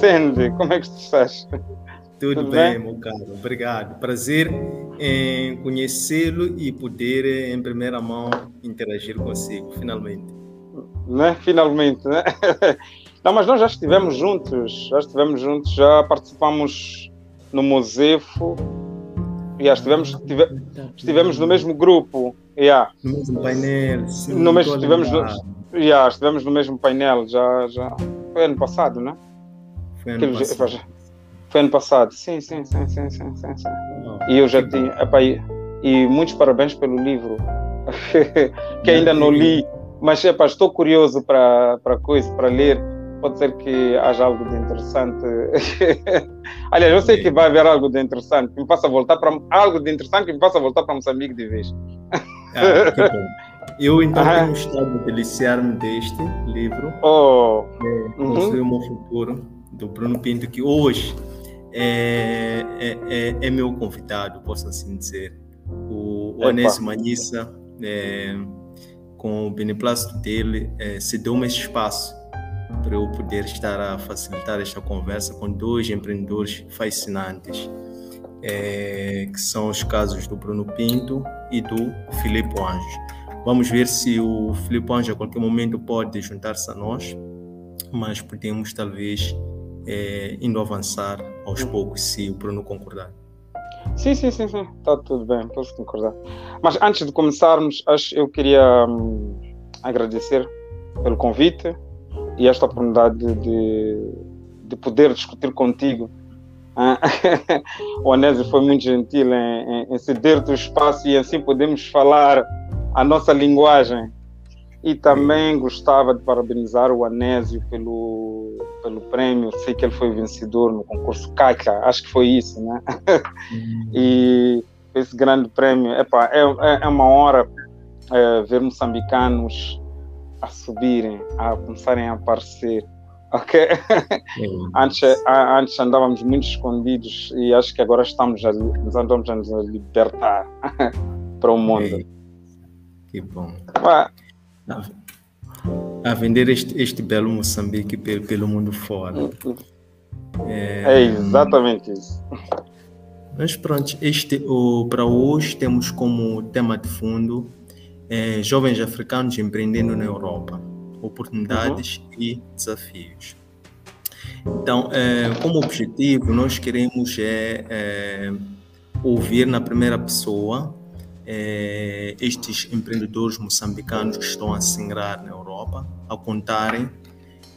Sandy, como é que tu estás? Tudo, Tudo bem, bem, meu caro, obrigado. Prazer em conhecê-lo e poder, em primeira mão, interagir consigo, finalmente. Né? Finalmente, né? Não, mas nós já estivemos juntos, já estivemos juntos, já participamos no Mosefo, já estivemos, tive, estivemos no mesmo grupo, yeah. no mesmo painel, sim, no mesmo, estivemos, no, yeah, estivemos no mesmo painel, já, já foi ano passado, né? Foi ano passado. Foi ano passado, sim, sim, sim, sim, sim, sim, sim. Oh, e eu já tinha. E, e, muitos parabéns pelo livro, que ainda não li, mas estou curioso para coisa, para ler. Pode ser que haja algo de interessante. Aliás, eu sei que vai haver algo de interessante que me faça voltar para algo de interessante que me faça voltar para Moçambique de vez. Ah, que bom. Eu então ah. tenho estado a deliciar-me deste livro, oh. é, Construir uhum. o Meu Futuro, do Bruno Pinto, que hoje é, é, é, é, meu convidado, posso assim dizer. O, o Anésio Manissa, é, com o beneplácito dele, é, se deu esse espaço para eu poder estar a facilitar esta conversa com dois empreendedores fascinantes, é, que são os casos do Bruno Pinto e do Filipe Anjo. Vamos ver se o Filipe Anjo a qualquer momento pode juntar-se a nós, mas podemos talvez é, indo avançar aos hum. poucos, se o Bruno concordar. Sim, sim, sim, sim, está tudo bem, posso concordar. Mas antes de começarmos, acho, eu queria hum, agradecer pelo convite e esta oportunidade de, de poder discutir contigo. O Anésio foi muito gentil em, em, em ceder-te o espaço e assim podemos falar a nossa linguagem. E também gostava de parabenizar o Anésio pelo, pelo prêmio. Sei que ele foi vencedor no concurso CACA, acho que foi isso, né? Uhum. e esse grande prêmio, epa, é, é, é uma honra é, ver moçambicanos a subirem, a começarem a aparecer. Ok? antes, antes andávamos muito escondidos e acho que agora estamos a, andamos a nos libertar para o mundo. Que bom a, a vender este, este belo Moçambique pelo, pelo mundo fora. É, é exatamente isso. Mas pronto, este, o, para hoje temos como tema de fundo é, jovens africanos empreendendo na Europa, oportunidades uhum. e desafios. Então, é, como objetivo, nós queremos é, é, ouvir na primeira pessoa é, estes empreendedores moçambicanos que estão a se na Europa a contarem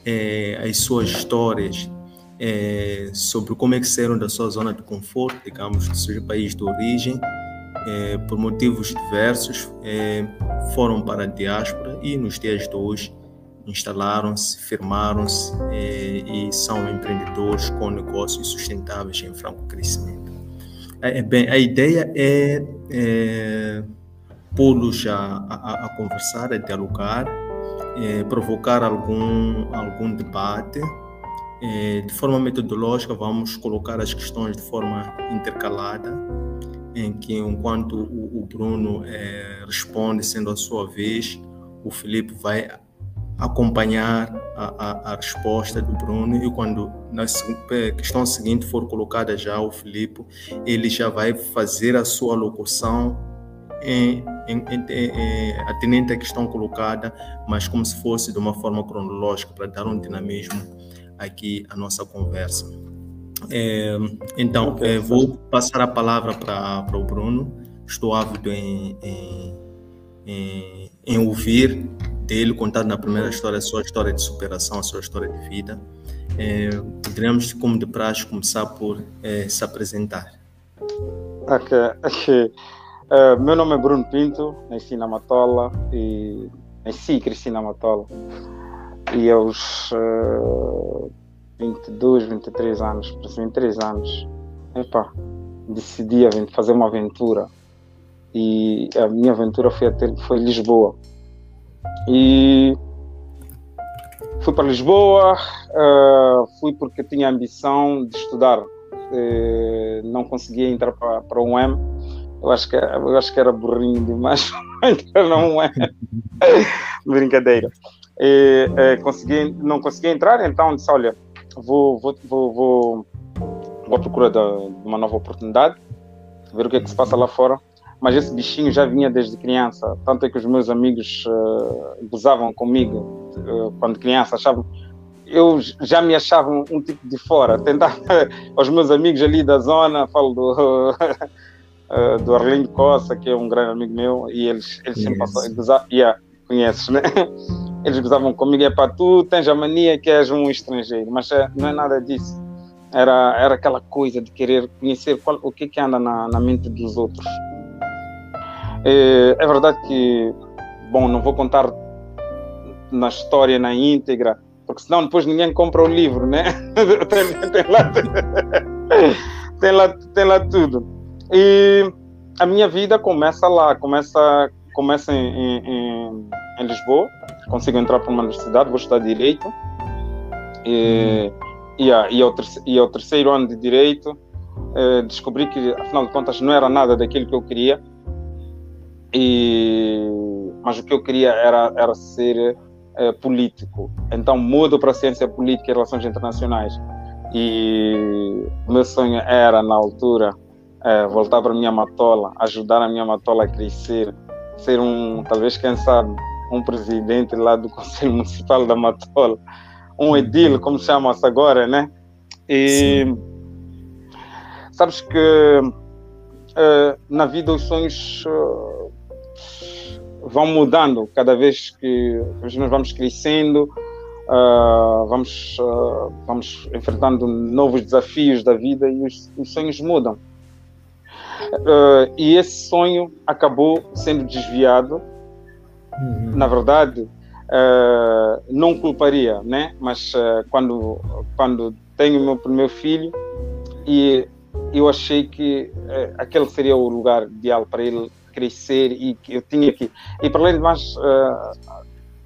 é, as suas histórias é, sobre como é que saíram da sua zona de conforto, digamos, do seu país de origem, por motivos diversos, foram para a diáspora e nos dias de hoje instalaram-se, firmaram-se e são empreendedores com negócios sustentáveis em franco crescimento. É, bem, a ideia é, é pô-los a, a, a, conversar, a dialogar, é, provocar algum, algum debate. É, de forma metodológica, vamos colocar as questões de forma intercalada, em que, enquanto o, o Bruno é, responde, sendo a sua vez, o Felipe vai acompanhar a, a, a, resposta do Bruno e quando na questão seguinte for colocada já o Filipe, ele já vai fazer a sua locução em, em, em, atendente à questão colocada, mas como se fosse de uma forma cronológica para dar um dinamismo aqui à nossa conversa. É, então, okay. é, vou passar a palavra para o Bruno. Estou ávido em, em ouvir dele, contado na primeira história, a sua história de superação, a sua história de vida. É, poderíamos, como de praxe, começar por é, se apresentar. Ok. Uh, meu nome é Bruno Pinto, nasci na Matola e nasci e cresci na Matola. E aos uh, 22, 23 anos, 23 anos, epa, decidi fazer uma aventura. E a minha aventura foi até foi Lisboa. E fui para Lisboa, uh, fui porque tinha ambição de estudar. Uh, não conseguia entrar para, para o UEM. Eu acho que, eu acho que era burrinho demais para entrar UEM. Brincadeira. E, uh, consegui, não conseguia entrar, então disse: Olha, vou, vou, vou, vou, vou à procura de, de uma nova oportunidade, ver o que é que se passa lá fora. Mas esse bichinho já vinha desde criança. Tanto é que os meus amigos uh, gozavam comigo uh, quando criança, achavam. Eu já me achava um, um tipo de fora. Tentava. Os meus amigos ali da zona, falo do. Uh, do Arlindo Costa, que é um grande amigo meu, e eles, eles sempre passavam, gozavam, yeah, conheces, né? Eles gozavam comigo, é para tu tens a mania que és um estrangeiro, mas é, não é nada disso. Era, era aquela coisa de querer conhecer qual, o que, que anda na, na mente dos outros. É, é verdade que, bom, não vou contar na história na íntegra, porque senão depois ninguém compra o livro, né? tem, tem, lá, tem, lá, tem lá tudo. E a minha vida começa lá, começa, começa em, em, em Lisboa. Consigo entrar para uma universidade, vou estudar Direito. E, e, a, e, ao, terceiro, e ao terceiro ano de Direito, eh, descobri que, afinal de contas, não era nada daquilo que eu queria. E, mas o que eu queria era, era ser eh, político. Então mudo para a ciência política e relações internacionais. E o meu sonho era, na altura, é, voltar para a minha matola, ajudar a minha matola a crescer, ser um, talvez, quem sabe, um presidente lá do Conselho Municipal da Matola, um edil, como chama-se agora, né? E Sim. sabes que uh, na vida os sonhos uh, vão mudando cada vez que nós vamos crescendo, uh, vamos, vamos enfrentando novos desafios da vida e os, os sonhos mudam. Uh, e esse sonho acabou sendo desviado. Uhum. Na verdade, uh, não culparia, né? Mas uh, quando quando tenho meu primeiro filho e eu achei que aquele seria o lugar ideal para ele crescer e que eu tinha que e para além de mais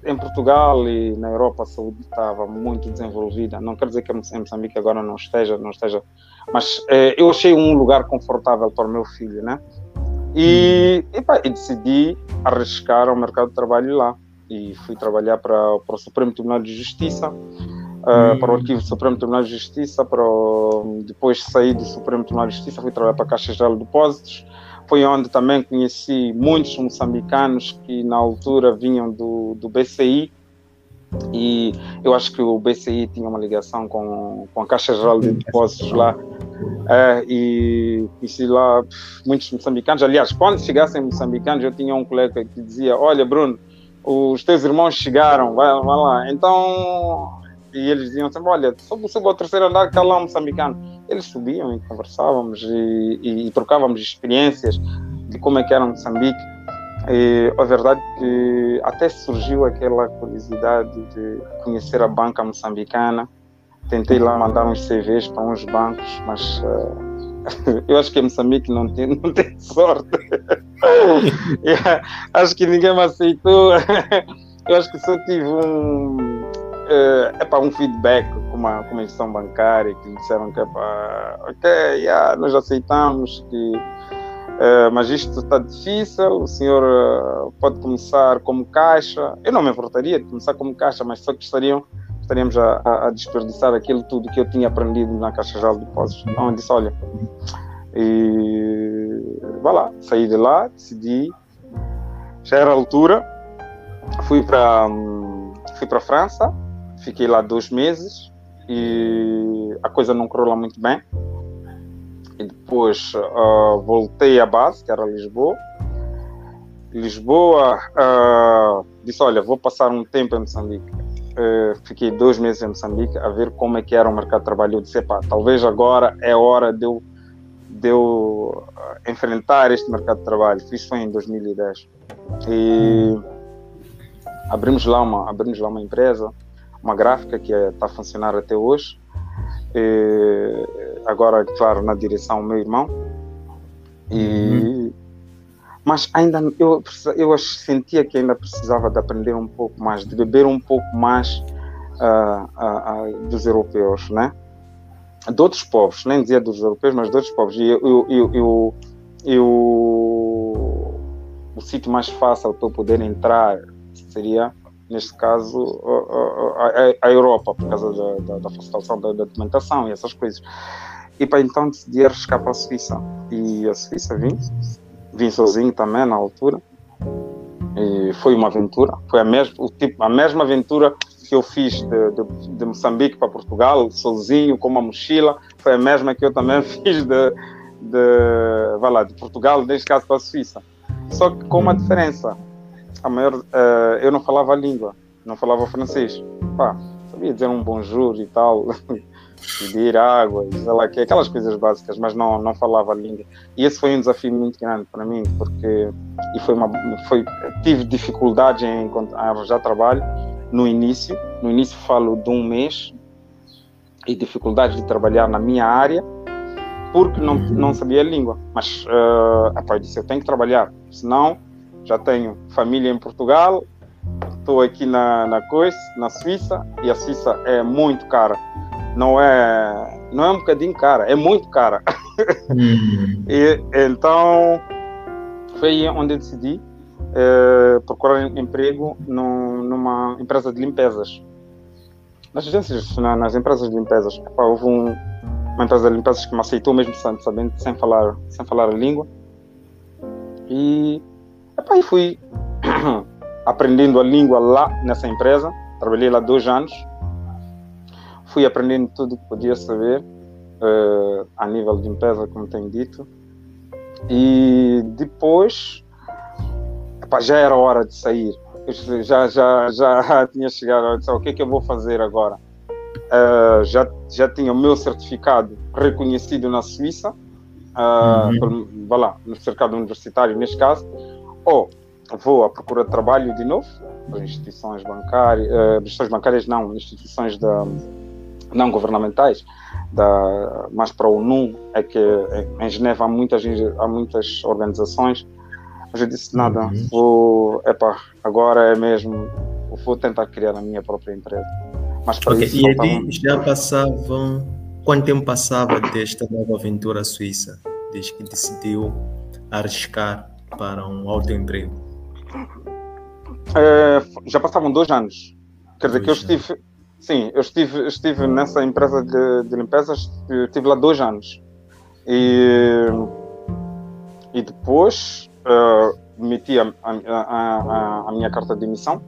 em Portugal e na Europa a saúde estava muito desenvolvida. Não quer dizer que em Moçambique agora não esteja, não esteja, mas eh, eu achei um lugar confortável para o meu filho, né? E, e, e decidi arriscar ao mercado de trabalho lá e fui trabalhar para, para o Supremo Tribunal de Justiça, uh, para o Arquivo do Supremo Tribunal de Justiça, para o, depois saí do Supremo Tribunal de Justiça, fui trabalhar para a Caixa Geral de Depósitos foi onde também conheci muitos moçambicanos que na altura vinham do, do BCI e eu acho que o BCI tinha uma ligação com, com a Caixa Geral de Depósitos lá é, e conheci lá muitos moçambicanos. Aliás, quando chegassem moçambicanos, eu tinha um colega que dizia: Olha, Bruno, os teus irmãos chegaram, vai, vai lá. Então, e eles diziam sempre: Olha, sobe, sobe ao terceiro andar, que lá um moçambicano eles subiam e conversávamos e, e, e, trocávamos experiências de como é que era Moçambique. E a verdade é que até surgiu aquela curiosidade de conhecer a banca moçambicana. Tentei lá mandar uns CVs para uns bancos, mas uh, eu acho que Moçambique não tem, não tem sorte. acho que ninguém me aceitou. eu acho que só tive um é, é para um feedback com uma, com uma instituição bancária que disseram que é para, ok, yeah, nós aceitamos que, uh, mas isto está difícil, o senhor uh, pode começar como caixa. Eu não me importaria de começar como caixa, mas só que estariam, estaríamos a, a, desperdiçar aquilo tudo que eu tinha aprendido na Caixa Geral de Depósitos. Então eu disse, olha, e vá lá, saí de lá, decidi, já era a altura, fui para fui para a França, Fiquei lá dois meses e a coisa não correu lá muito bem. E depois uh, voltei à base, que era Lisboa. Lisboa uh, disse: Olha, vou passar um tempo em Moçambique. Uh, fiquei dois meses em Moçambique a ver como é que era o mercado de trabalho. Eu disse: Pá, talvez agora é hora de eu, de eu enfrentar este mercado de trabalho. Fiz foi em 2010. E abrimos lá uma, abrimos lá uma empresa uma gráfica que está é, a funcionar até hoje. E agora, claro, na direção meu irmão. E, uhum. Mas ainda eu, eu sentia que ainda precisava de aprender um pouco mais, de beber um pouco mais uh, uh, uh, dos europeus, né? De outros povos, nem dizia dos europeus, mas de outros povos. E eu, eu, eu, eu o sítio mais fácil para eu poder entrar seria neste caso a, Europa, por causa da, da, da facilitação da, da, documentação e essas coisas. E para então decidi arriscar para a Suíça. E a Suíça vim, vim sozinho também na altura. E foi uma aventura, foi a mesma, o tipo, a mesma aventura que eu fiz de, de, de, Moçambique para Portugal, sozinho, com uma mochila, foi a mesma que eu também fiz de, de, vai lá, de Portugal, neste caso para a Suíça. Só que com uma diferença. A maior, uh, eu não falava a língua, não falava francês. Pá, sabia dizer um bonjour e tal, pedir água, sei lá, aquelas coisas básicas, mas não, não falava a língua. E esse foi um desafio muito grande para mim, porque e foi uma, foi, tive dificuldade em, arranjar trabalho no início. No início falo de um mês e dificuldade de trabalhar na minha área porque não, não sabia a língua. Mas uh, eu disse, eu tenho que trabalhar, senão já tenho família em Portugal, estou aqui na, na coisa, na Suíça, e a Suíça é muito cara. Não é, não é um bocadinho cara, é muito cara. Uhum. e, então, foi onde eu decidi uh, procurar emprego numa empresa de limpezas. Nas agências, na, nas empresas de limpezas. houve um, uma empresa de limpezas que me aceitou mesmo sabendo, sem falar, sem falar a língua. E epá, fui aprendendo a língua lá nessa empresa. Trabalhei lá dois anos. Fui aprendendo tudo que podia saber uh, a nível de limpeza, como tenho dito. E depois epá, já era hora de sair. Eu já, já, já tinha chegado a dizer, o que é que eu vou fazer agora? uh, já, já tinha o meu certificado reconhecido na Suíça, uh, uhum. lá, no cercado universitário, neste caso, ou vou à procura de trabalho de novo, para instituições bancárias, uh, instituições bancárias não, instituições da, não governamentais, da, mais para o NUM, é que em Geneva há muitas, há muitas organizações, mas eu disse nada, uhum. vou, epa, agora é mesmo, vou tentar criar a minha própria empresa. Mas para okay. isso e ali já passavam. Quanto tempo passava desta nova aventura suíça, desde que decidiu arriscar para um autoemprego? É, já passavam dois anos. Quer dizer dois que eu estive. Sim, eu estive, estive nessa empresa de, de limpezas, estive lá dois anos. E, e depois uh, meti a, a, a, a minha carta de emissão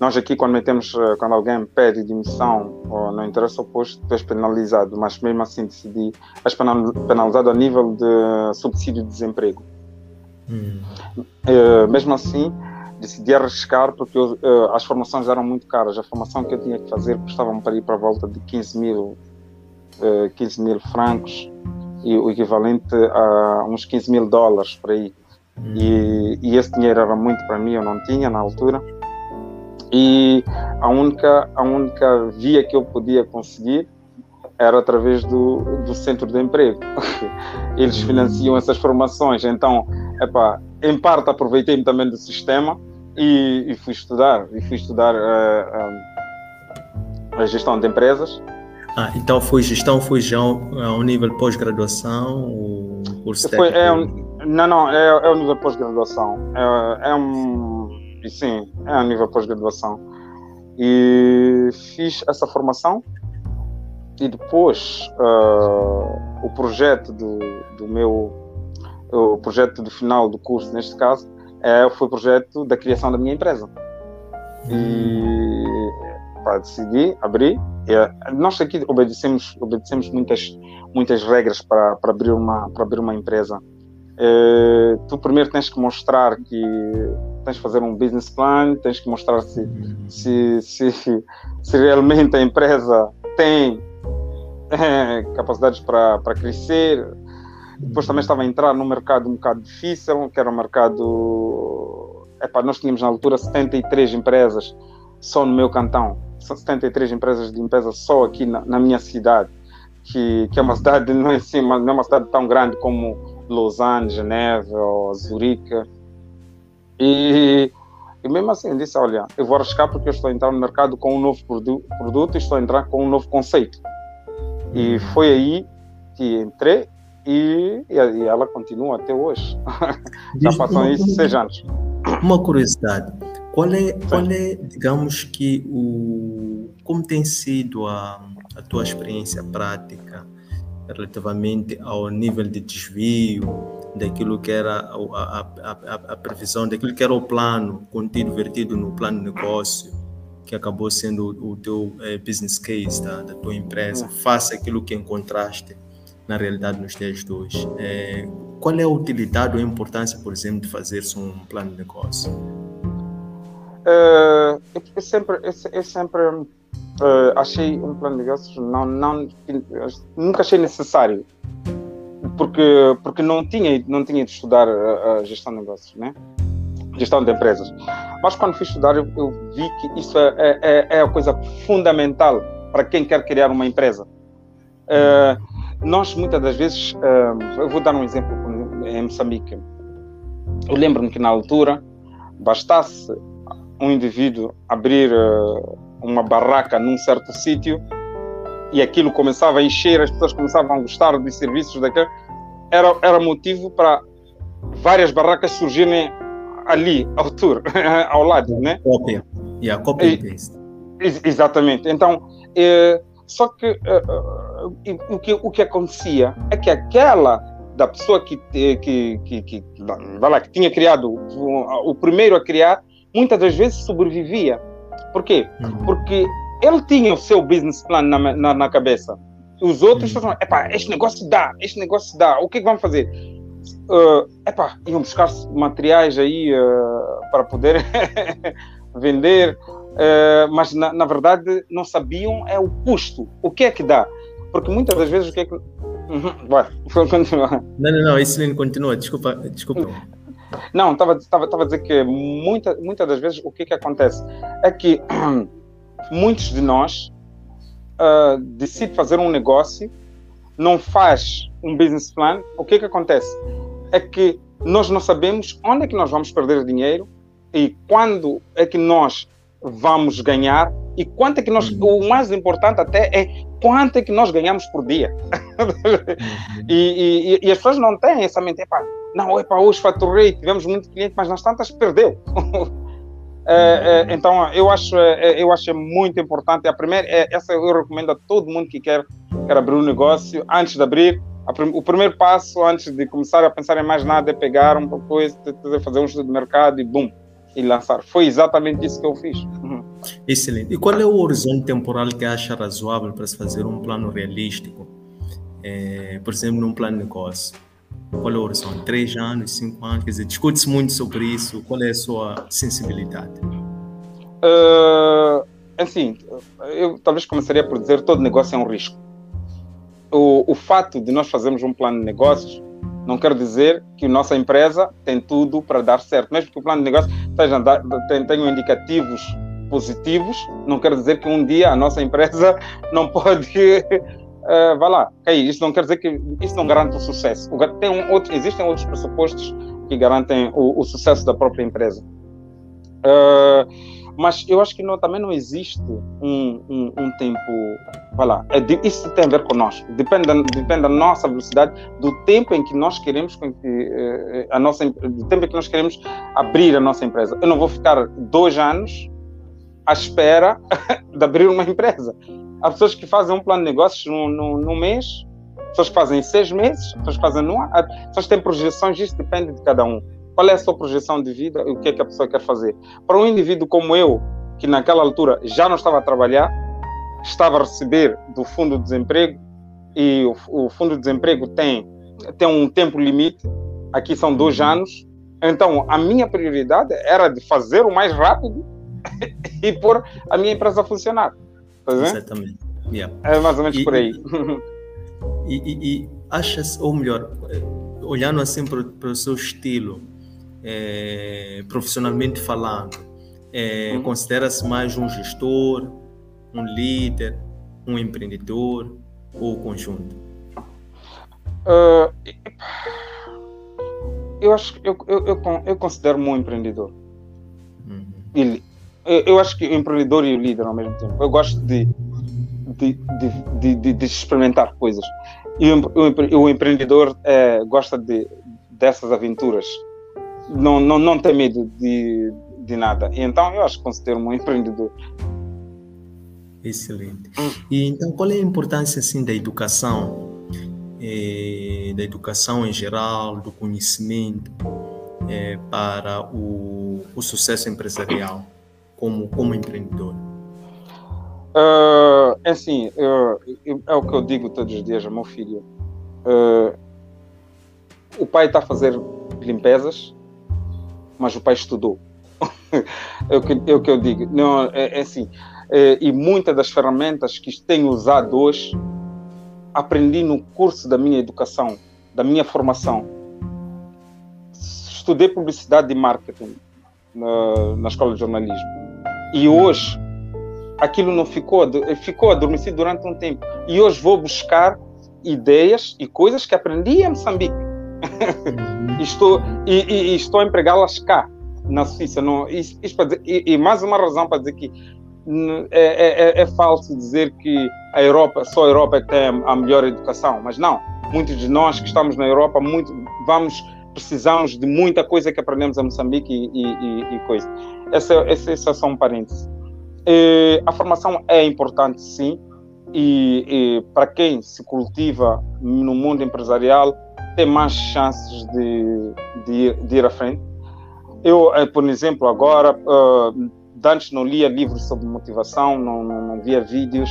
nós aqui, quando metemos, eh, quando alguém pede demissão ou não interessa o posto, tu és penalizado, mas mesmo assim decidi, és penalizado a nível de subsídio de desemprego. Hum. Uh, mesmo assim, decidi arriscar porque eu, uh, as formações eram muito caras. A formação que eu tinha que fazer custava-me para ir para a volta de 15 mil, uh, 15 mil francos e o equivalente a uns 15 mil dólares por aí. Hum. E, e esse dinheiro era muito para mim, eu não tinha na altura e a única, a única via que eu podia conseguir era através do, do centro de emprego. Eles financiam essas formações, então, epá, em parte aproveitei-me também do sistema e, e, fui estudar, e fui estudar uh, uh, a gestão de empresas. Ah, então foi gestão, foi já ao nível pós-graduação, o curso foi, é um, Não, não, é, é o nível pós-graduação. É, é um sim, é a nível pós-graduação. E fiz essa formação e depois uh, o projeto do, do meu o projeto do final do curso neste caso é, foi o projeto da criação da minha empresa e para decidir abrir nós aqui obedecemos obedecemos muitas muitas regras para, para abrir uma para abrir uma empresa tu primeiro tens que mostrar que tens que fazer um business plan, tens que mostrar se, se, se, se realmente a empresa tem é, capacidades para, para crescer. Depois também estava a entrar num mercado um bocado difícil, que era um mercado. Epá, nós tínhamos na altura 73 empresas só no meu cantão, 73 empresas de limpeza só aqui na, na minha cidade, que, que é uma cidade, não é, assim, não é uma cidade tão grande como Lausanne, Geneva ou Zurique e, e mesmo assim, disse: Olha, eu vou arriscar porque eu estou a entrar no mercado com um novo produ produto e estou a entrar com um novo conceito. E foi aí que entrei e, e ela continua até hoje. Já passam isso seis anos. Uma curiosidade: Qual é, qual é, digamos que o como tem sido a, a tua experiência prática relativamente ao nível de desvio daquilo que era a, a, a, a, previsão, daquilo que era o plano contido, vertido no plano de negócio, que acabou sendo o, o teu é, business case da, da tua empresa, hum. face aquilo que encontraste na realidade nos dias de hoje. É, qual é a utilidade ou a importância, por exemplo, de fazer-se um plano de negócio? Uh, eu, sempre, eu, eu sempre uh, achei um plano de negócios não, não, nunca achei necessário porque porque não tinha não tinha de estudar a, gestão de negócios, né? Gestão de empresas. Mas quando fui estudar eu, eu vi que isso é, é, é a coisa fundamental para quem quer criar uma empresa. Uh, nós muitas das vezes, uh, eu vou dar um exemplo em Moçambique. Eu lembro-me que na altura bastasse um indivíduo abrir uh, uma barraca num certo sítio e aquilo começava a encher, as pessoas começavam a gostar dos serviços daquele, era, era motivo para várias barracas surgirem ali, ao tour, ao lado, né? Cópia. E a cópia e, Exatamente. Então, é, só que uh, uh, o, que o que acontecia é que aquela da pessoa que, que, que, que, vai lá, que tinha criado, o, primeiro a criar, muitas das vezes sobrevivia. Por quê? Uhum. Porque ele tinha o seu business plan na, na, na cabeça. Os outros uhum. falavam, epá, este negócio dá, este negócio dá, o que é que vamos fazer? Uh, epá, iam buscar materiais aí uh, para poder vender, uh, mas na, na, verdade não sabiam é o custo, o que é que dá. Porque muitas das vezes o que é que. Uhum, vai, continuar. Não, não, não, isso continua, desculpa, desculpa. Não, estava a dizer que muita, muitas das vezes o que, que acontece é que muitos de nós uh, decide fazer um negócio, não faz um business plan, o que que acontece? É que nós não sabemos onde é que nós vamos perder dinheiro e quando é que nós vamos ganhar e quanto é que nós, uhum. o mais importante até é quanto é que nós ganhamos por dia. uhum. e, e, e, as pessoas não têm essa mente, epa, não, epa, hoje faturei, tivemos muito cliente, mas nas tantas perdeu. É, é, então, eu acho, é, eu acho muito importante. A primeira, é, essa eu recomendo a todo mundo que quer, quer abrir um negócio. Antes de abrir, o primeiro passo, antes de começar a pensar em mais nada, é pegar uma coisa, fazer um estudo de mercado e bum, e lançar. Foi exatamente isso que eu fiz. Uhum. Excelente. E qual é o horizonte temporal que acha razoável para se fazer um plano realístico? É, por exemplo, num plano de negócio? Qual é o horizonte? Três anos, cinco anos? Quer dizer, discute-se muito sobre isso. Qual é a sua sensibilidade? Uh, assim, eu talvez começaria por dizer todo negócio é um risco. O, o fato de nós fazermos um plano de negócios não quer dizer que a nossa empresa tem tudo para dar certo. Mesmo que o plano de negócio tenha, tenha indicativos positivos, não quer dizer que um dia a nossa empresa não pode uh, vai lá, cair. Isso não quer dizer que isso não garante o sucesso. Tem um outro, existem outros pressupostos que garantem o, o sucesso da própria empresa. Uh, mas eu acho que não, também não existe um, um, um tempo. Vai lá, é, isso tem a ver conosco. Depende da, depende da nossa velocidade, do tempo em que nós queremos que, uh, a nossa, do tempo em que nós queremos abrir a nossa empresa. Eu não vou ficar dois anos à espera de abrir uma empresa. Há pessoas que fazem um plano de negócios no mês, pessoas que fazem seis meses, pessoas que fazem no ano, pessoas que têm projeções, isso depende de cada um. Qual é a sua projeção de vida e o que é que a pessoa quer fazer? Para um indivíduo como eu, que naquela altura já não estava a trabalhar, estava a receber do fundo de desemprego e o, o fundo de desemprego tem, tem um tempo limite, aqui são dois anos, então a minha prioridade era de fazer o mais rápido e pôr a minha empresa a funcionar. Tá Exatamente. Yeah. É mais ou menos e, por aí. E, e, e achas, ou melhor, olhando assim para, para o seu estilo, é, profissionalmente falando, é, uhum. considera-se mais um gestor, um líder, um empreendedor ou o conjunto? Uh, eu acho eu, eu, eu, eu considero-me um empreendedor. Uhum. E eu acho que o empreendedor e o líder ao mesmo tempo. Eu gosto de, de, de, de, de experimentar coisas. E o, o, o empreendedor é, gosta de, dessas aventuras. Não, não, não tem medo de, de nada. E então eu acho que considero-me um empreendedor. Excelente. E então, qual é a importância assim da educação, eh, da educação em geral, do conhecimento eh, para o, o, sucesso empresarial como como empreendedor? Uh, é assim, uh, é o que eu digo todos os dias ao meu filho. Uh, o pai está a fazer limpezas, mas o pai estudou. é, o que, é o que eu digo. Não, é, é assim eh, e muitas das ferramentas que tenho usado hoje aprendi no curso da minha educação, da minha formação. Estudei publicidade e marketing na, na escola de jornalismo. E hoje aquilo não ficou, ficou adormecido durante um tempo. E hoje vou buscar ideias e coisas que aprendi em Moçambique. Estou, e, e, estou a empregá-las cá, na Suíça. Não, isso, isso dizer, e, e mais uma razão para dizer que é, é, é, é, falso dizer que a Europa, só a Europa é que tem a melhor educação, mas não. Muitos de nós que estamos na Europa, muito, vamos, precisamos de muita coisa que aprendemos em Moçambique e, e, e coisa. Essa, essa, essa é só um parênteses. A formação é importante, sim, e, e para quem se cultiva no mundo empresarial, tem mais chances de, de, de ir à frente. Eu, eh, por exemplo, agora. Uh, antes não lia livros sobre motivação, não, não, não via vídeos,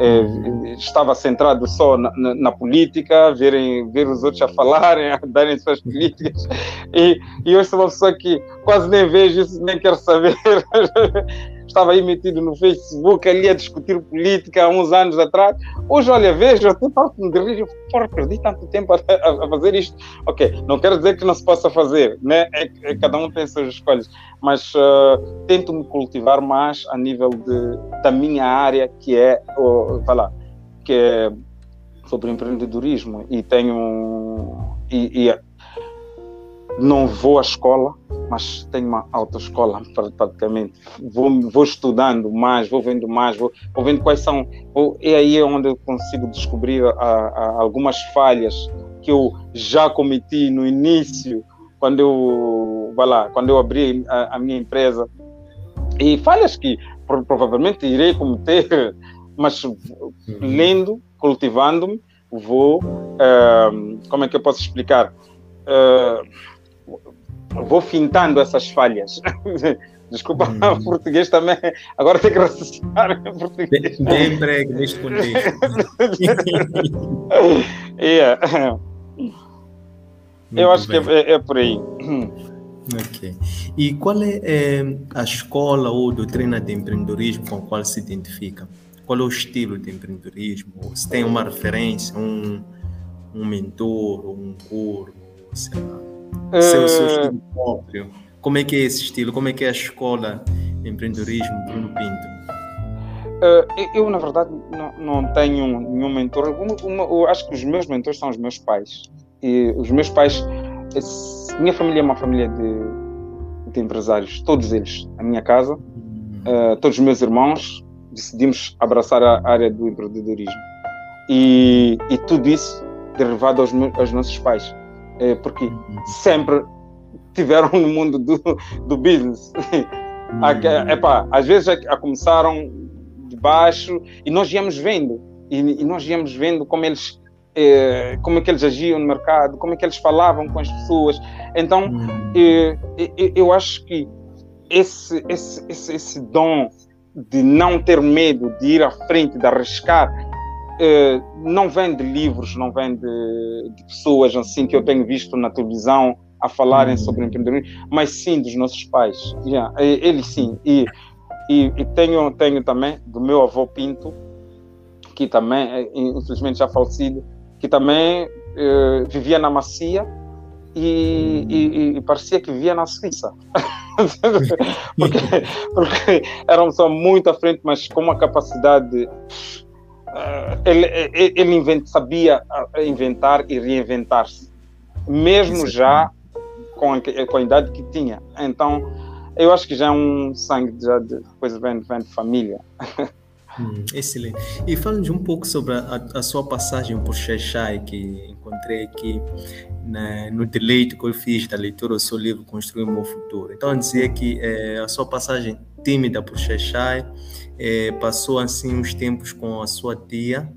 eh, estava centrado só na, na, na, política, verem, ver os outros a falarem, a darem suas políticas. E, e sou uma pessoa que quase nem vejo isso, nem quero saber. estava aí metido no Facebook, ali a discutir política há uns anos atrás. Hoje, olha, vejo, parto me dirigir, porra, perdi tanto tempo a, a, fazer isto. Ok, não quero dizer que não se possa fazer, né? É, é cada um tem suas escolhas, mas uh, tento me cultivar mais a nível de, da minha área, que é, vai lá, que é sobre empreendedorismo e tenho e, e não vou à escola, mas tenho uma autoescola praticamente. Vou, vou estudando mais, vou vendo mais, vou, vou vendo quais são. Vou, é aí onde eu consigo descobrir a, a, algumas falhas que eu já cometi no início, quando eu, vai lá, quando eu abri a, a minha empresa. E falhas que provavelmente irei cometer, mas uhum. lendo, cultivando-me, vou. Uh, como é que eu posso explicar? Uh, vou fintando essas falhas. Desculpa, hum. o português também. Agora tem que raciocinar em português. Bem emprego neste contexto. yeah. Eu acho bem. que é, é, por aí. Ok. E qual é, é, a escola ou doutrina de empreendedorismo com a qual se identifica? Qual é o estilo de empreendedorismo? Se tem uma referência, um, um mentor, um curso, sei lá seu, seu é. estilo próprio. Como é que é esse estilo? Como é que é a escola de empreendedorismo, Bruno Pinto? Uh, eu, na verdade, não, não tenho nenhum mentor. Uma, uma, eu acho que os meus mentores são os meus pais. E os meus pais, minha família é uma família de, de empresários, todos eles. A minha casa, uh, todos os meus irmãos, decidimos abraçar a área do empreendedorismo. E, e tudo isso derivado aos, meus, aos nossos pais é, porque sempre tiveram no mundo do, do business. Uhum. Epá, às vezes a, a começaram de baixo e nós íamos vendo e, e nós íamos vendo como eles é, como é que eles agiam no mercado, como é que eles falavam com as pessoas. Então, uhum. é, eu acho que esse, esse, esse, esse dom de não ter medo de ir à frente, de arriscar, eh, não vem de livros, não vem de, de, pessoas assim que eu tenho visto na televisão a falarem uhum. sobre empreendedorismo, mas sim dos nossos pais. Yeah, eles sim. E, e, e, tenho, tenho também do meu avô Pinto, que também, é, infelizmente já falecido, que também uh, vivia na Macia e, e, e, parecia que vivia na Suíça. porque, porque era uma pessoa muito à frente, mas com uma capacidade de, ele, ele invent, sabia ah, inventar e reinventar-se, mesmo já com a, com a idade que tinha. Então, eu acho que já é um sangue já de coisa vem, vem de família. Hum, excelente. E fala-nos um pouco sobre a, a, sua passagem por Xaixai, que encontrei aqui na, no deleite que eu fiz da leitura do seu livro Construir o Meu Futuro. Então, dizia que é, a sua passagem tímida por Xaixai é, passou assim uns tempos com a sua tia,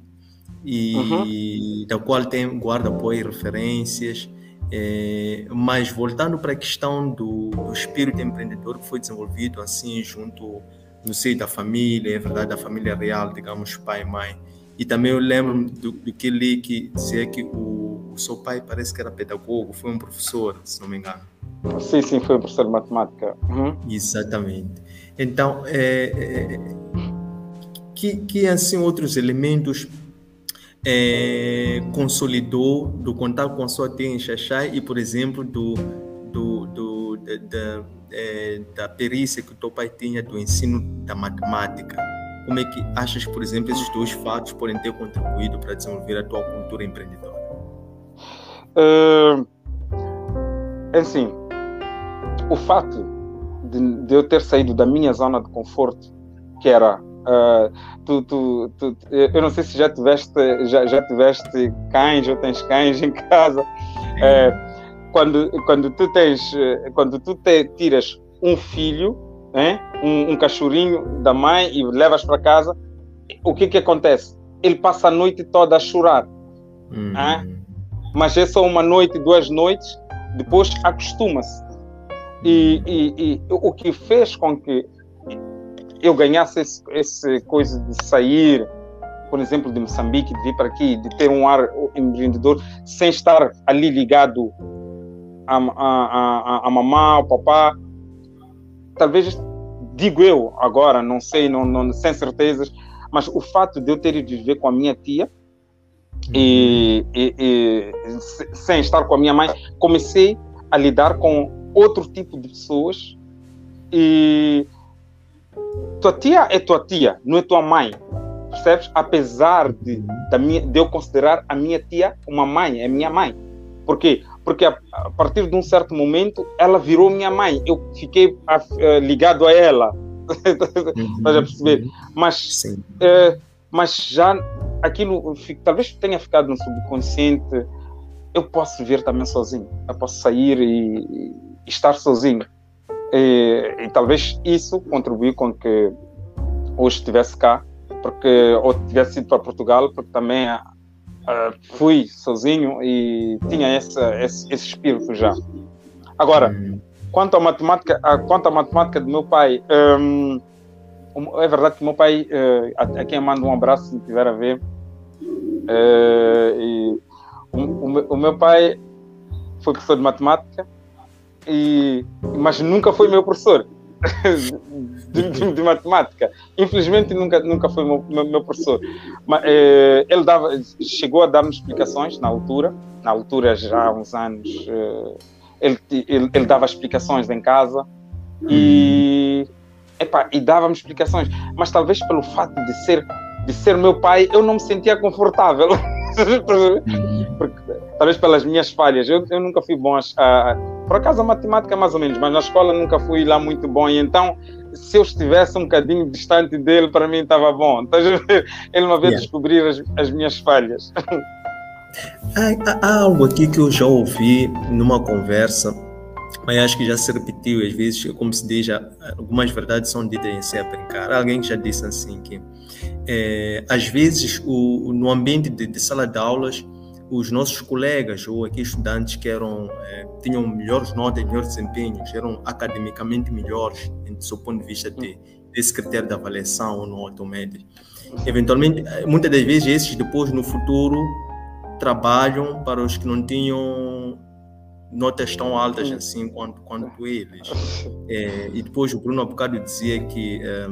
e uhum. da qual tem guarda apoio e referências. É, mas voltando para a questão do, do, espírito empreendedor que foi desenvolvido assim junto no seio da família, é verdade, da família real, digamos, pai e mãe. E também eu lembro do, do que li que dizia que o, o, seu pai parece que era pedagogo, foi um professor, se não me engano. Sim, sim, foi um professor de matemática. Uhum. Exatamente. Então, é, é, que, que assim outros elementos é, consolidou do contato com a sua tia em Xaxai e, por exemplo, do, do, do da, é, da, perícia que o teu pai tinha do ensino da matemática. Como é que achas, por exemplo, esses dois fatos podem ter contribuído para desenvolver a tua cultura empreendedora? É assim, o fato de, de eu ter saído da minha zona de conforto, que era Uh, tu, tu, tu, eu não sei se já tiveste, já, já tiveste cães ou tens cães em casa. Uh, quando, quando tu tens, quando tu te, tiras um filho, né, um, um cachorrinho da mãe e levas para casa, o que que acontece? Ele passa a noite toda a chorar. Uhum. Mas é só uma noite, duas noites, depois acostuma-se. E, e, e, o que fez com que eu ganhasse esse, esse coisa de sair, por exemplo, de Moçambique, de vir para aqui, de ter um ar empreendedor, sem estar ali ligado a, a, a, a mamá, ao papá. Talvez, digo eu agora, não sei, não, não, sem certezas, mas o fato de eu ter ido viver com a minha tia e, e, e, sem estar com a minha mãe, comecei a lidar com outro tipo de pessoas e tua tia é tua tia, não é tua mãe. Percebes? Apesar de, minha, de eu considerar a minha tia uma mãe, é minha mãe. Por quê? Porque a, a partir de um certo momento ela virou minha mãe. Eu fiquei a, a, ligado a ela. Estás a perceber? Uhum. Mas, é, mas já aquilo talvez tenha ficado no subconsciente. Eu posso viver também sozinho. Eu posso sair e estar sozinho. E, e, talvez isso contribuiu com que hoje estivesse cá, porque ou tivesse ido para Portugal, porque também uh, fui sozinho e tinha esse, esse, esse espírito já. Agora, hum. quanto à matemática, quanto à matemática do meu pai, um, é verdade que meu pai, uh, a, a, quem manda um abraço se tiver a ver, uh, e o, o, o meu pai foi professor de matemática e, mas nunca foi meu professor de, de, de, matemática. Infelizmente nunca, nunca foi meu, meu, professor. Mas, eh, ele dava, chegou a dar-me explicações na altura, na altura já há uns anos, eh, ele, ele, ele, dava explicações em casa e, epá, e dava-me explicações, mas talvez pelo fato de ser, de ser meu pai, eu não me sentia confortável. Porque, talvez pelas minhas falhas, eu, eu nunca fui bom a, a por acaso a matemática mais ou menos, mas na escola nunca fui lá muito bom. E então, se eu estivesse um bocadinho distante dele, para mim estava bom. Então, ele uma vez yeah. descobrir as, as minhas falhas. Há, há, algo aqui que eu já ouvi numa conversa, mas acho que já se repetiu às vezes, como se diz, algumas verdades são ditas em ser a brincar. Alguém já disse assim que é, às vezes o, no ambiente de, de sala de aulas os nossos colegas ou aqui estudantes que eram é, tinham melhores notas, melhores desempenhos, eram academicamente melhores, do seu ponto de vista de, desse critério de avaliação ou nota média. Eventualmente, eh, muitas das vezes esses depois no futuro trabalham para os que não tinham notas tão altas assim quanto, quanto eles. É, e depois o Bruno há bocado dizia que é,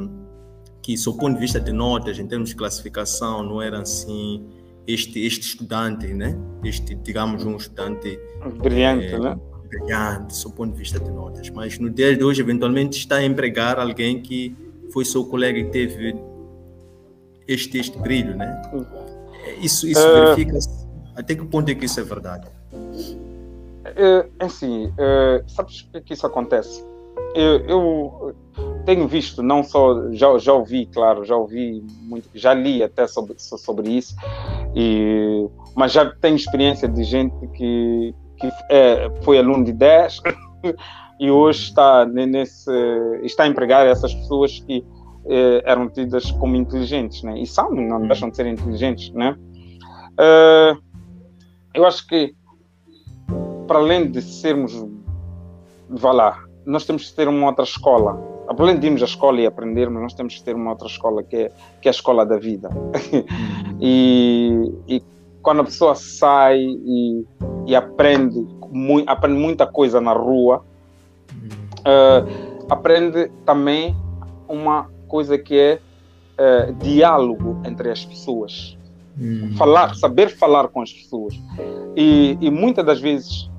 que, do ponto de vista de notas, em termos de classificação, não era assim este, este estudante, né? Este, digamos, um estudante brilhante, é, né? Brilhante, do ponto de vista de notas. Mas no dia de hoje, eventualmente, está a empregar alguém que foi seu colega e teve este, este brilho, né? Isso, isso uh, verifica até que ponto é que isso é verdade? É, assim, uh, sabes o que, é que isso acontece? Eu, eu, tenho visto, não só, já, já ouvi, claro, já ouvi muito, já li até sobre, sobre isso, e, mas já tenho experiência de gente que, que é, foi aluno de 10 e hoje está, nesse, está a empregar essas pessoas que eh, eram tidas como inteligentes, né? e são, não hum. deixam de ser inteligentes. Né? Uh, eu acho que, para além de sermos, vá lá, nós temos que ter uma outra escola. Além de irmos à escola e aprendermos, nós temos que ter uma outra escola, que é, que é a escola da vida. E, e quando a pessoa sai e, e aprende, muito, aprende muita coisa na rua, uh, aprende também uma coisa que é uh, diálogo entre as pessoas. Hum. Falar, saber falar com as pessoas. E, e muitas das vezes,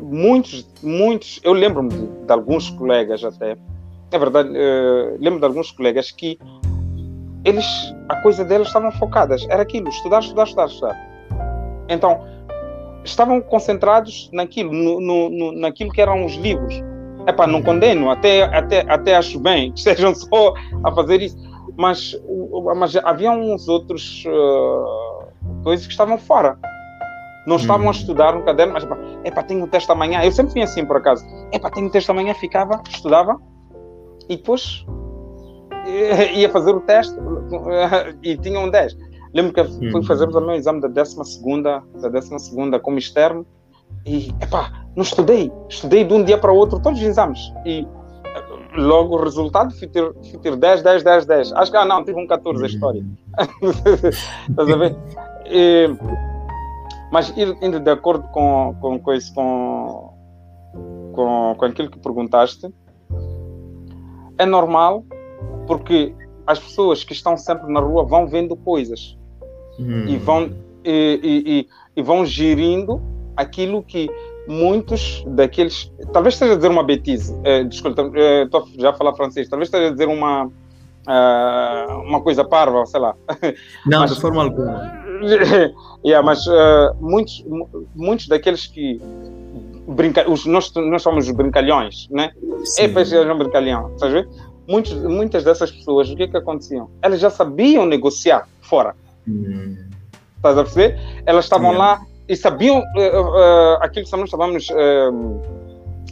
muitos, muitos, eu lembro-me de, de, alguns colegas até, é verdade, uh, lembro de alguns colegas que eles, a coisa deles estavam focadas, era aquilo, estudar, estudar, estudar, estudar. Então, estavam concentrados naquilo, no, no, no, naquilo que eram os livros. Epá, não condeno, até, até, até acho bem que estejam só a fazer isso, mas, mas havia uns outros uh, coisas que estavam fora. Não estavam a uhum. estudar no caderno, mas epá, tenho um teste amanhã. Eu sempre fui assim, por acaso. Epá, tenho um teste amanhã, ficava, estudava e depois ia fazer o teste e tinha um 10. Lembro que fui uhum. fazer também o exame da 12 da 12 como externo e, epá, não estudei. Estudei de um dia para o outro todos os exames. E logo o resultado fui ter, fui ter 10, 10, 10, 10. Acho que, ah, não, tive um 14 a história. Estás a ver? E, mas indo de acordo com, com, com, isso, com, com, com aquilo que perguntaste, é normal porque as pessoas que estão sempre na rua vão vendo coisas hum. e, vão, e, e, e, vão gerindo aquilo que muitos daqueles. Talvez esteja a dizer uma betise, uh, desculpa, uh, estou já a falar francês, talvez esteja a dizer uma. Uh, uma coisa parva, sei lá. Não, mas, de forma alguma. yeah, mas uh, muitos, muitos daqueles que brinca, os, nós, nós somos os brincalhões, né? Sim. É para ser um brincalhão, estás Muitos, muitas dessas pessoas, o que é que aconteciam? Elas já sabiam negociar fora. Hum. Estás a perceber? Elas estavam lá e sabiam uh, uh, aquilo que nós chamamos uh,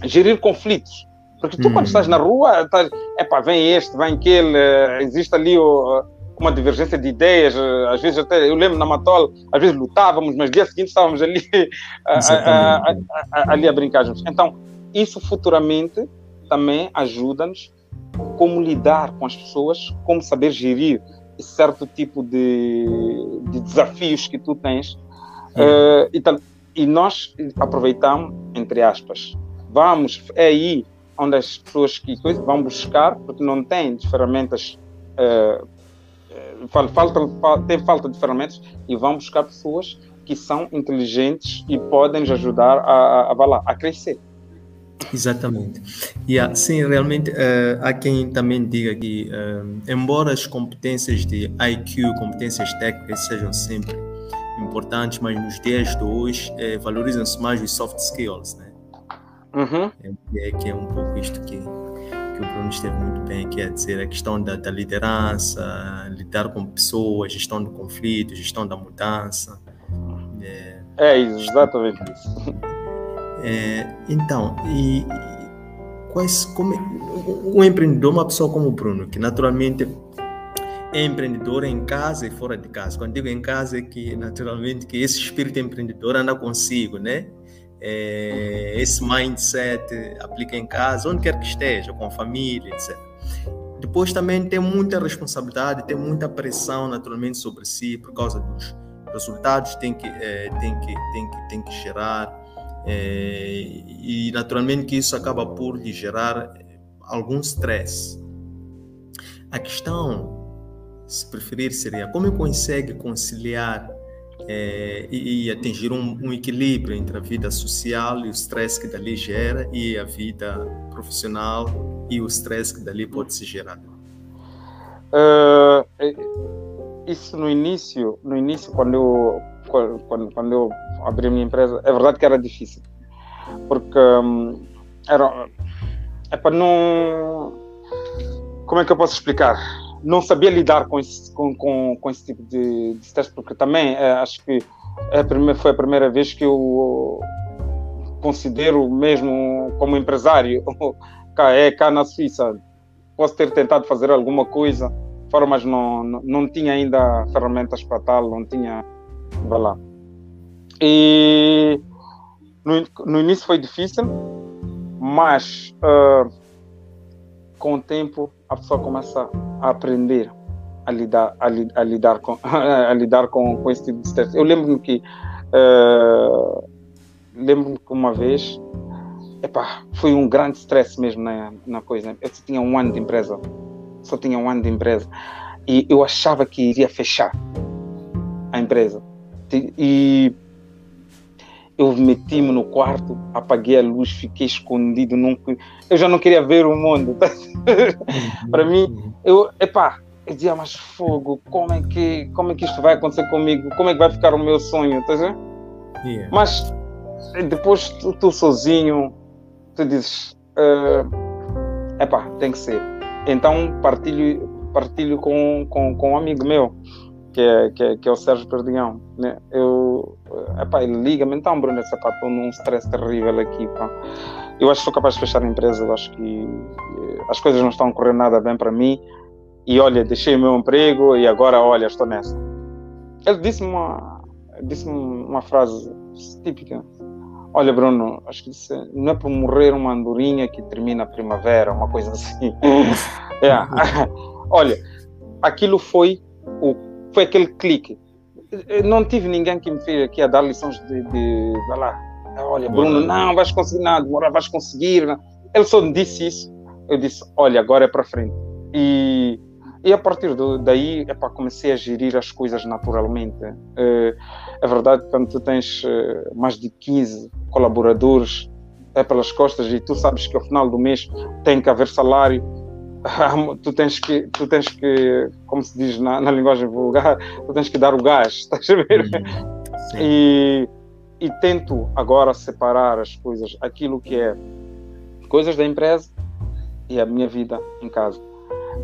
gerir conflitos. Porque tu, quando hum. estás na rua, estás, epá, vem este, vem aquele, existe ali o, uma divergência de ideias. Às vezes, até eu lembro na Matol, às vezes lutávamos, mas dia seguinte estávamos ali, a, a, a, ali a brincar juntos. Então, isso futuramente também ajuda-nos como lidar com as pessoas, como saber gerir certo tipo de, de desafios que tu tens. Uh, e, e nós aproveitamos, entre aspas, vamos, é aí onde as pessoas que vão buscar, porque não têm ferramentas, uh, falta, tem falta de ferramentas, e vão buscar pessoas que são inteligentes e podem nos ajudar a, a, a, a crescer. Exatamente. Yeah, sim, realmente uh, há quem também diga que, uh, embora as competências de IQ, competências técnicas sejam sempre importantes, mas nos dias de hoje valorizam-se mais os soft skills, né? Uhum. É, que é um pouco isto que, que o Bruno esteve muito bem, que é dizer a questão da, da liderança, lidar com pessoas, gestão do conflito, gestão da mudança. É, é exatamente isso. É, então, e quais como um empreendedor, uma pessoa como o Bruno, que naturalmente é empreendedor em casa e fora de casa. Quando digo em casa é que naturalmente que esse espírito empreendedor anda consigo, né? É, esse mindset aplica em casa, onde quer que esteja, com a família, etc. Depois também tem muita responsabilidade, tem muita pressão naturalmente sobre si por causa dos resultados tem que é, tem que tem que tem que gerar é, e naturalmente que isso acaba por lhe gerar algum stress. A questão, se preferir, seria como consegue conciliar é, e, e, atingir um, um, equilíbrio entre a vida social e o stress que dali gera e a vida profissional e o stress que dali pode se gerar. Uh, isso no início, no início quando eu quando, quando eu abri a minha empresa, é verdade que era difícil. Porque um, era. É para não. como é que eu posso explicar? Não sabia lidar com esse, com, com, com esse tipo de, de stress, porque também é, acho que é a primeira, foi a primeira vez que eu considero mesmo como empresário cá, é cá na Suíça. Posso ter tentado fazer alguma coisa, fora, mas não, não, não tinha ainda ferramentas para tal, não tinha. Vai lá. E no, no início foi difícil, mas uh, com o tempo a pessoa começa a aprender a lidar, a, li, a lidar, com, a lidar com, com esse tipo de stress. Eu lembro-me que uh, lembro-me que uma vez epá, foi um grande stress mesmo na, na coisa. Eu só tinha um ano de empresa, só tinha um ano de empresa e eu achava que iria fechar a empresa e eu meti-me no quarto, apaguei a luz, fiquei escondido. Num... Eu já não queria ver o mundo. Para mim, eu, epá, eu dizia, mas fogo, como é, que, como é que isto vai acontecer comigo? Como é que vai ficar o meu sonho? Tá yeah. Mas depois tu, tu, sozinho, tu dizes, uh, epá, tem que ser. Então partilho, partilho com, com, com um amigo meu que é, que é, que é o Sérgio Perdigão. Né? Eu, epá, ele liga-me, então, Bruno, essa, pá, estou num stress terrível aqui. Pá. Eu acho que sou capaz de fechar a empresa, eu acho que eh, as coisas não estão a correr nada bem para mim. E olha, deixei o meu emprego e agora, olha, estou nessa. Ele disse-me uma, disse uma frase típica. Olha, Bruno, acho que disse, não é por morrer uma andorinha que termina a primavera, uma coisa assim. é. Olha, aquilo foi o foi aquele clique. não tive ninguém que me fez aqui a dar lições de, de, de lá. Olha, Bruno, não vais conseguir nada, demora, vais conseguir. Ele só me disse isso. Eu disse, olha, agora é para frente. E, e a partir do, daí, epá, comecei a gerir as coisas naturalmente. É, é verdade, quando tu tens eh, mais de 15 colaboradores é pelas costas e tu sabes que ao final do mês tem que haver salário, tu tens que, tu tens que, como se diz na, na linguagem vulgar, tu tens que dar o gás, estás a ver? Sim. E, e tento agora separar as coisas, aquilo que é coisas da empresa e a minha vida em casa.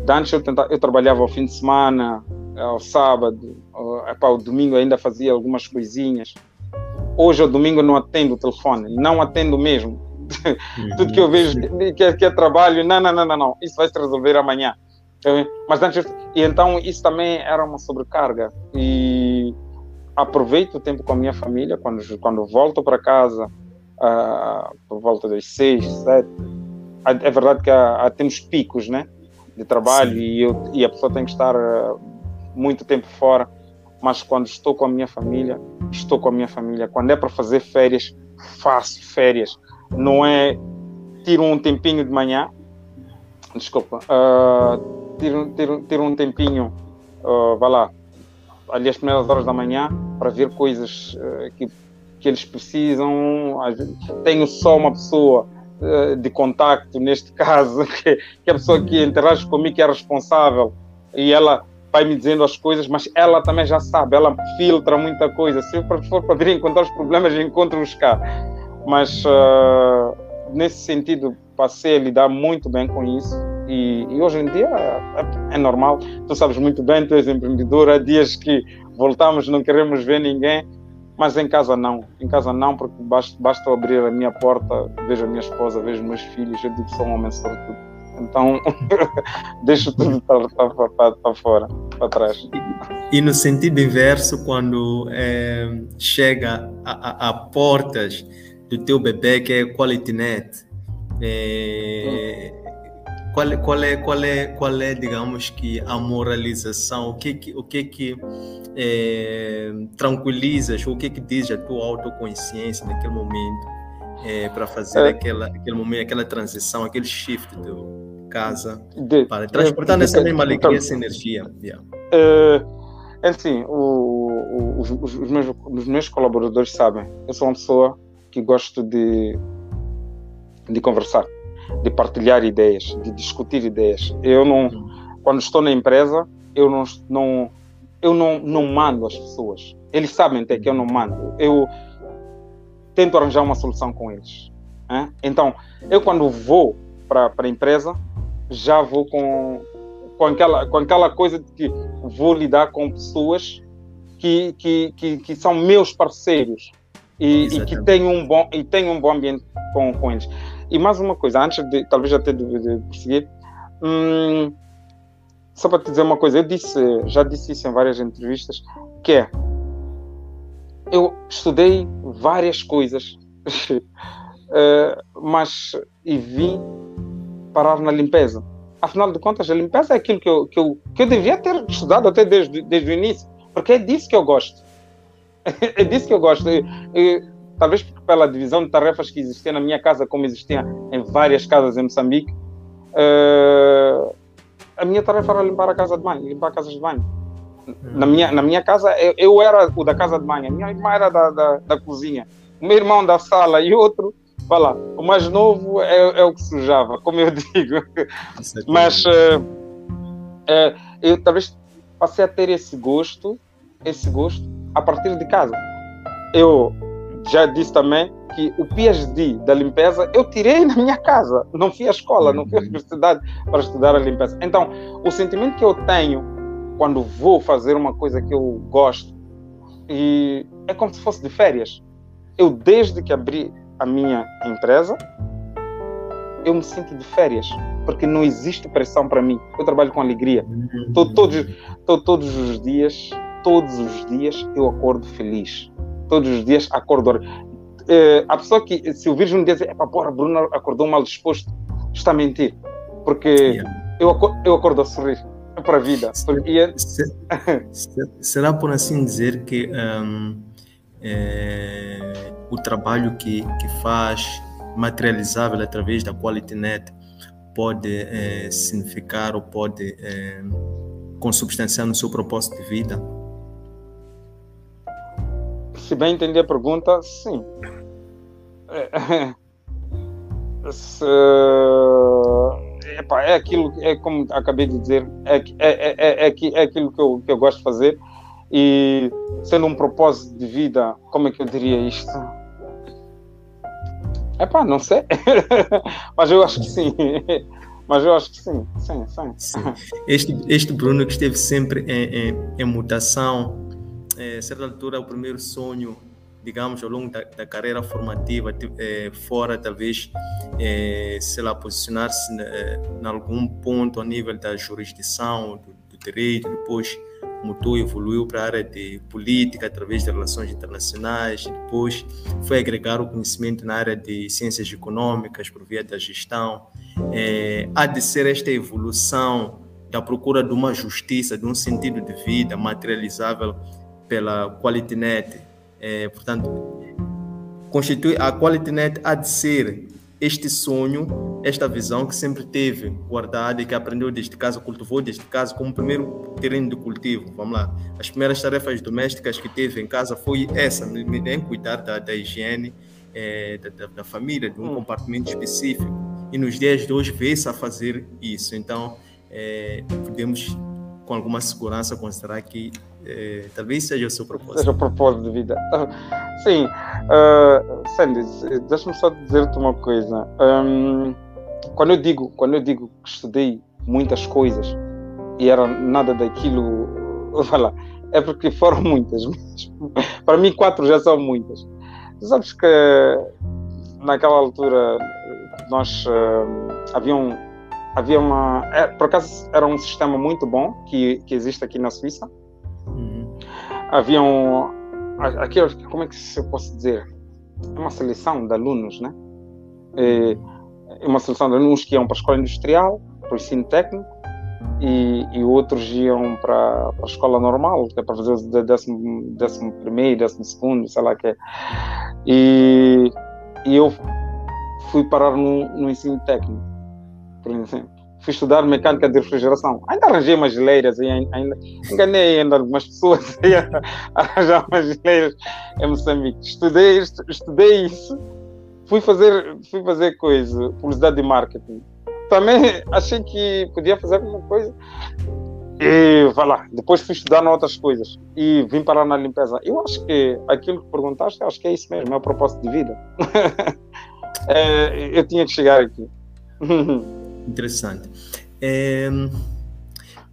Antes eu, tentava, eu trabalhava ao fim de semana, ao sábado, ao, epá, ao domingo ainda fazia algumas coisinhas. Hoje, ao domingo, não atendo o telefone, não atendo mesmo tudo que eu vejo que é, que é trabalho, não, não, não, não, não, isso vai se resolver amanhã. Mas antes, e então isso também era uma sobrecarga. E aproveito o tempo com a minha família, quando, quando volto para casa, uh, por volta das seis, sete. É verdade que há, há, temos picos, né? De trabalho e, eu, e a pessoa tem que estar uh, muito tempo fora. Mas quando estou com a minha família, estou com a minha família. Quando é para fazer férias, faço férias não é tiro um tempinho de manhã, desculpa, uh, tiro, tiro, tiro um tempinho, uh, vá lá, ali as primeiras horas da manhã, para ver coisas uh, que, que eles precisam. Tenho só uma pessoa uh, de contacto, neste caso, que, que é a pessoa que interage comigo, que é responsável, e ela vai me dizendo as coisas, mas ela também já sabe, ela filtra muita coisa. Se for para vir encontrar os problemas, encontro-os cá mas uh, nesse sentido passei a lidar muito bem com isso e, e hoje em dia é, é, normal. Tu sabes muito bem, tu és empreendedor. Há dias que voltamos, não queremos ver ninguém, mas em casa não. Em casa não, porque basta, basta abrir a minha porta, vejo a minha esposa, vejo meus filhos. Eu digo que sou um homem sortudo. Então, deixo tudo para, para, para, para, fora, para trás. E, e no sentido inverso, quando é, chega a, a, a portas do teu bebê que é Quality Net. É, qual, qual, é, qual, é, qual é, digamos que, a moralização? O que que, o que, que é, tranquilizas? O que que diz a tua autoconsciência naquele momento é, para fazer é. aquela, aquele momento, aquela transição, aquele shift de casa de, para transportar nessa mesma alegria, essa energia? Yeah. É, é assim, o, o, os, os, meus, os meus colaboradores sabem, eu sou uma pessoa que gosto de, de conversar, de partilhar ideias, de discutir ideias. Eu não, quando estou na empresa, eu não, não, eu não, não mando as pessoas. Eles sabem até que eu não mando. Eu tento arranjar uma solução com eles. Hein? Então, eu quando vou para a empresa, já vou com, com aquela, com aquela coisa de que vou lidar com pessoas que, que, que, que são meus parceiros e, e, que têm um bom e têm um bom ambiente com, com eles. E mais uma coisa, antes de talvez até de, de prosseguir, hum, só para te dizer uma coisa, eu disse, já disse isso em várias entrevistas, que é eu estudei várias coisas, uh, mas e vim parar na limpeza. Afinal de contas, a limpeza é aquilo que eu, que eu, que eu devia ter estudado até desde, desde o início, porque é disso que eu gosto. É disso que eu gosto. E, e, talvez pela divisão de tarefas que existia na minha casa, como existia em várias casas em Moçambique, uh, a minha tarefa era limpar a casa de banho, limpar casas de banho. Na minha, na minha casa, eu, eu era o da casa de banho, a minha irmã era da, da, da cozinha, o meu irmão da sala e outro, vai lá, o mais novo é, é o que sujava, como eu digo. É Mas uh, uh, eu talvez passei a ter esse gosto, esse gosto a partir de casa. Eu já disse também que o PhD da limpeza eu tirei na minha casa, não fui à escola, não fui à uhum. universidade para estudar a limpeza. Então, o sentimento que eu tenho quando vou fazer uma coisa que eu gosto e é como se fosse de férias. Eu desde que abri a minha empresa, eu me sinto de férias, porque não existe pressão para mim. Eu trabalho com alegria. Tô, todos, tô, todos os dias, todos os dias eu acordo feliz. Todos os dias acordo. É, a pessoa que, se o Virgem me diz, é porra, Bruno acordou mal disposto, está a mentir. Porque yeah. eu, eu acordo a sorrir para a vida. Porque... Será por assim dizer que um, é, o trabalho que, que faz materializável através da QualityNet pode é, significar ou pode é, consubstanciar no seu propósito de vida? Se bem entender a pergunta, sim. É, se, epa, é aquilo, é como acabei de dizer, é, é, é, é, é aquilo que eu, que eu gosto de fazer e sendo um propósito de vida, como é que eu diria isto? É pá, não sei, mas eu acho que sim. Mas eu acho que sim, sim, sim. sim. Este, este Bruno que esteve sempre em, em, em mutação, é, certa altura, o primeiro sonho digamos, ao longo da, da carreira formativa, é, fora talvez, é, sei lá, posicionar-se em algum ponto a nível da jurisdição, do, do direito, depois mudou, evoluiu para a área de política através de relações internacionais, depois foi agregar o conhecimento na área de ciências econômicas por via da gestão. É, há de ser esta evolução da procura de uma justiça, de um sentido de vida materializável pela QualityNet, é, portanto, constitui a QualityNet há de ser este sonho, esta visão que sempre teve guardada e que aprendeu desde casa, cultivou desde casa como primeiro terreno de cultivo. Vamos lá. As primeiras tarefas domésticas que teve em casa foi essa, em cuidar da, da higiene é, da, da, família, de um hum. compartimento específico. E nos dias de hoje vê-se a fazer isso. Então, é, podemos com alguma segurança considerar que é, talvez seja o seu propósito. Seja o propósito de vida. Sim. Uh, Sandy, deixa-me só dizer-te uma coisa. Um, quando eu digo, quando eu digo que estudei muitas coisas e era nada daquilo, lá, é porque foram muitas. Para mim, quatro já são muitas. Sabes que naquela altura nós uh, havia um, havia uma é, por acaso era um sistema muito bom que, que existe aqui na Suíça havia um, como é que se posso dizer? É uma seleção de alunos, né? É, é uma seleção de alunos que iam para a escola industrial, para o ensino técnico, e, e outros iam para, para a escola normal, que é para fazer o décimo, décimo primeiro, décimo segundo, sei lá que é. E, e eu fui parar no, no ensino técnico, por exemplo fui estudar mecânica de refrigeração. Ainda arranjei umas geleiras, e ainda, enganei ainda algumas pessoas a arranjar umas geleiras em Moçambique. Estudei, estudei isso, fui fazer, fui fazer coisa, publicidade de marketing. Também achei que podia fazer alguma coisa. E vai lá, depois fui estudar outras coisas e vim parar na limpeza. Eu acho que aquilo que perguntaste, acho que é isso mesmo, é o propósito de vida. é, eu tinha que chegar aqui. Interessante. É,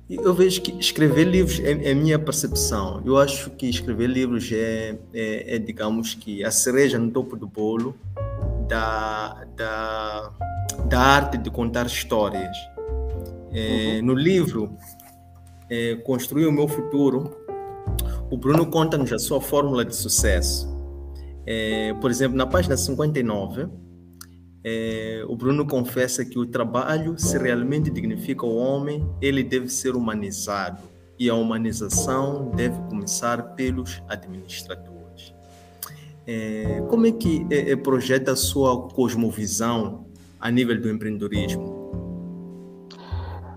Eu vejo que escrever livros é, é a minha percepção. Eu acho que escrever livros é, é, é, digamos que, a cereja no topo do bolo da, da, da arte de contar histórias. É, uhum. No livro, é, Construir o Meu Futuro, o Bruno conta-nos a sua fórmula de sucesso. É, por exemplo, na página 59, é, o Bruno confessa que o trabalho, se realmente dignifica o homem, ele deve ser humanizado e a humanização deve começar pelos administradores. É, como é que é, é projeta a sua cosmovisão a nível do empreendedorismo?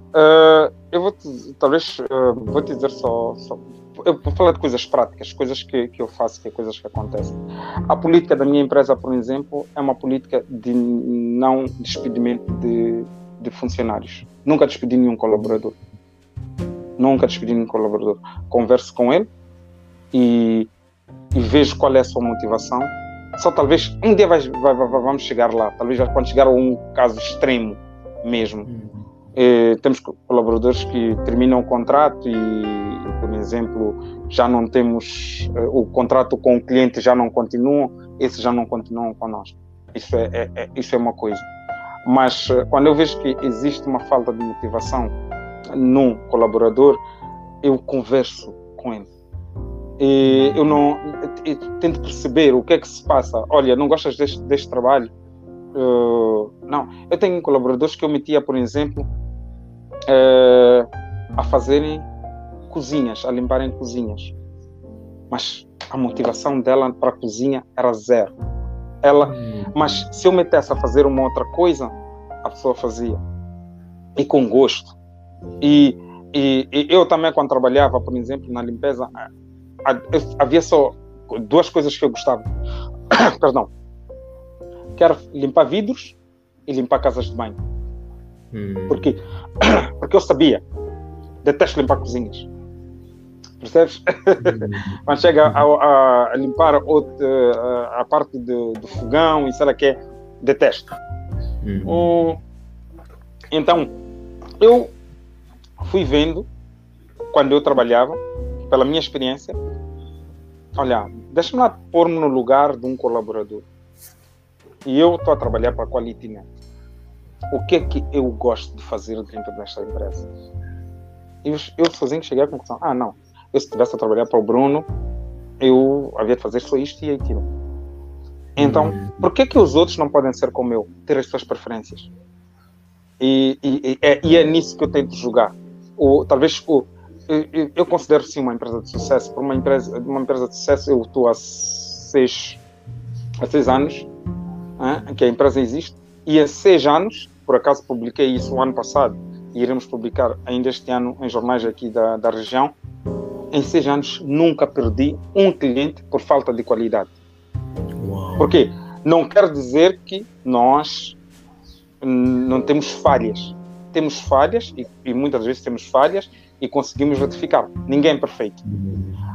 Uh, eu vou te, talvez uh, vou te dizer só, só eu vou falar de coisas práticas, coisas que, que eu faço, que é coisas que acontecem. A política da minha empresa, por exemplo, é uma política de não despedimento de, de funcionários. Nunca despedi nenhum colaborador. Nunca despedi nenhum colaborador. Converso com ele e, e vejo qual é a sua motivação. Só talvez um dia vai, vai, vai, vamos chegar lá. Talvez quando chegar a um caso extremo mesmo. Eh, temos colaboradores que terminam o contrato e por exemplo, já não temos uh, o contrato com o cliente já não continua, esses já não continuam conosco. Isso é, é, é isso é uma coisa. Mas uh, quando eu vejo que existe uma falta de motivação num colaborador, eu converso com ele. E eu não eu tento perceber o que é que se passa. Olha, não gostas deste, deste trabalho? Uh, não. Eu tenho colaboradores que eu metia, por exemplo, a fazerem cozinhas, a limparem cozinhas. Mas a motivação dela para a cozinha era zero. Ela, hum. mas se eu metesse a fazer uma outra coisa, a pessoa fazia. E com gosto. E, e, e eu também, quando trabalhava, por exemplo, na limpeza, havia só duas coisas que eu gostava. Perdão. Que limpar vidros e limpar casas de banho. Hum. Porque, porque eu sabia. Detesto limpar cozinhas percebes? Quando chega a, a limpar a, a parte do, do, fogão e sei lá que é, detesto. Uhum. Um, então, eu fui vendo, quando eu trabalhava, pela minha experiência, olha, deixa-me lá pôr-me no lugar de um colaborador. E eu estou a trabalhar para a Quality Net. O que é que eu gosto de fazer dentro desta empresa? Eu, eu sozinho cheguei à conclusão: ah, não, eu se estivesse a trabalhar para o Bruno, eu havia de fazer só isto e aquilo. Então, hum. por que que os outros não podem ser como eu, ter as suas preferências? E, e, e, é, e é, nisso que eu tento jogar. Ou talvez o, eu, eu, considero sim uma empresa de sucesso. Por uma empresa, uma empresa de sucesso, eu estou há seis, há seis anos hein, que a empresa existe. E há seis anos, por acaso publiquei isso o ano passado, e iremos publicar ainda este ano em jornais aqui da, da região, em seis anos nunca perdi um cliente por falta de qualidade. Uau. Porque não quer dizer que nós não temos falhas. Temos falhas e, e, muitas vezes temos falhas e conseguimos retificar. Ninguém é perfeito.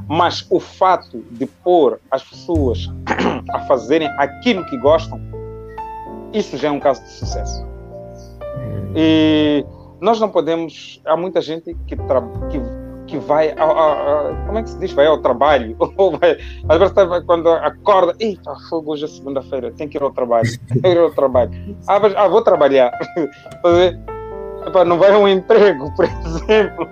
Mas o fato de pôr as pessoas a fazerem aquilo que gostam, isso já é um caso de sucesso. E nós não podemos. Há muita gente que, que que vai ao, ao, como é que se diz? Vai ao trabalho. Às vezes quando acorda, eita, fogo hoje é segunda-feira, tem que ir ao trabalho. Tem que ir ao trabalho. Ah, mas, ah vou trabalhar. não vai a um emprego, por exemplo.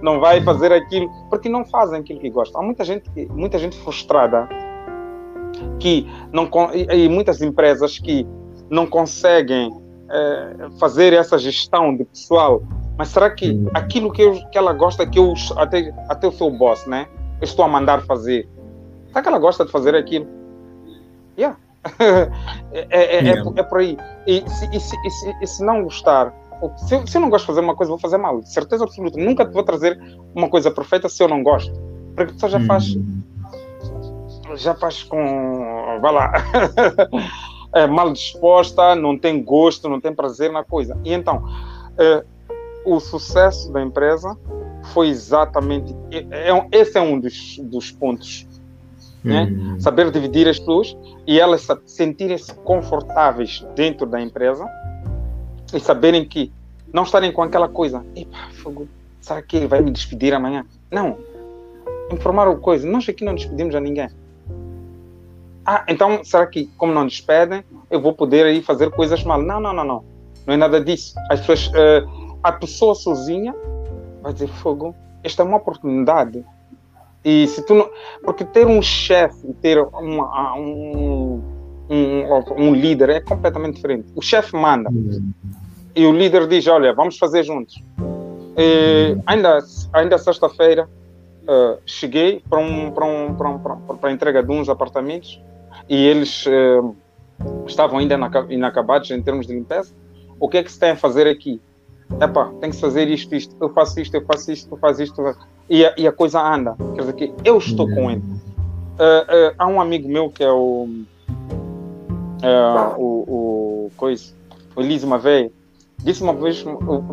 Não vai fazer aquilo, porque não fazem aquilo que gostam. Há muita gente, muita gente frustrada que não e muitas empresas que não conseguem é, fazer essa gestão de pessoal mas será que hum. aquilo que, eu, que ela gosta, que eu até, até o seu boss, né? Eu estou a mandar fazer. Será que ela gosta de fazer aquilo? Yeah. é, é, é, é, por aí. E se, e se, e se, e se não gostar, se eu, se eu, não gosto de fazer uma coisa, vou fazer mal. Certeza absoluta. Nunca vou trazer uma coisa perfeita se eu não gosto. Porque a pessoa já faz. Hum. Já faz com. Vai lá. é mal disposta, não tem gosto, não tem prazer na coisa. E então. Uh, o sucesso da empresa foi exatamente. É, é, esse é um dos, dos pontos. Né? Uhum. Saber dividir as pessoas e elas sentirem-se confortáveis dentro da empresa e saberem que não estarem com aquela coisa. Epa, fogo, será que ele vai me despedir amanhã? Não. Informar o coisa. Nós aqui não despedimos a ninguém. Ah, então será que, como não despedem, eu vou poder aí fazer coisas mal? Não, não, não, não. Não é nada disso. As pessoas, uh, a pessoa sozinha vai dizer fogo. Esta é uma oportunidade. E se tu não, porque ter um chefe, ter uma, um, um, um, líder é completamente diferente. O chefe manda uhum. e o líder diz: Olha, vamos fazer juntos. E ainda ainda sexta-feira uh, cheguei para um, para, um, para, um, para a entrega de uns apartamentos e eles uh, estavam ainda inacabados em termos de limpeza. O que é que se tem a fazer aqui? Epá, tem que fazer isto, isto, eu faço isto, eu faço isto, eu faço isto, e a, e a coisa anda. Quer dizer que eu estou com ele. Uh, uh, há um amigo meu que é o. Uh, o, o coisa, o Elise Maveia, disse uma vez,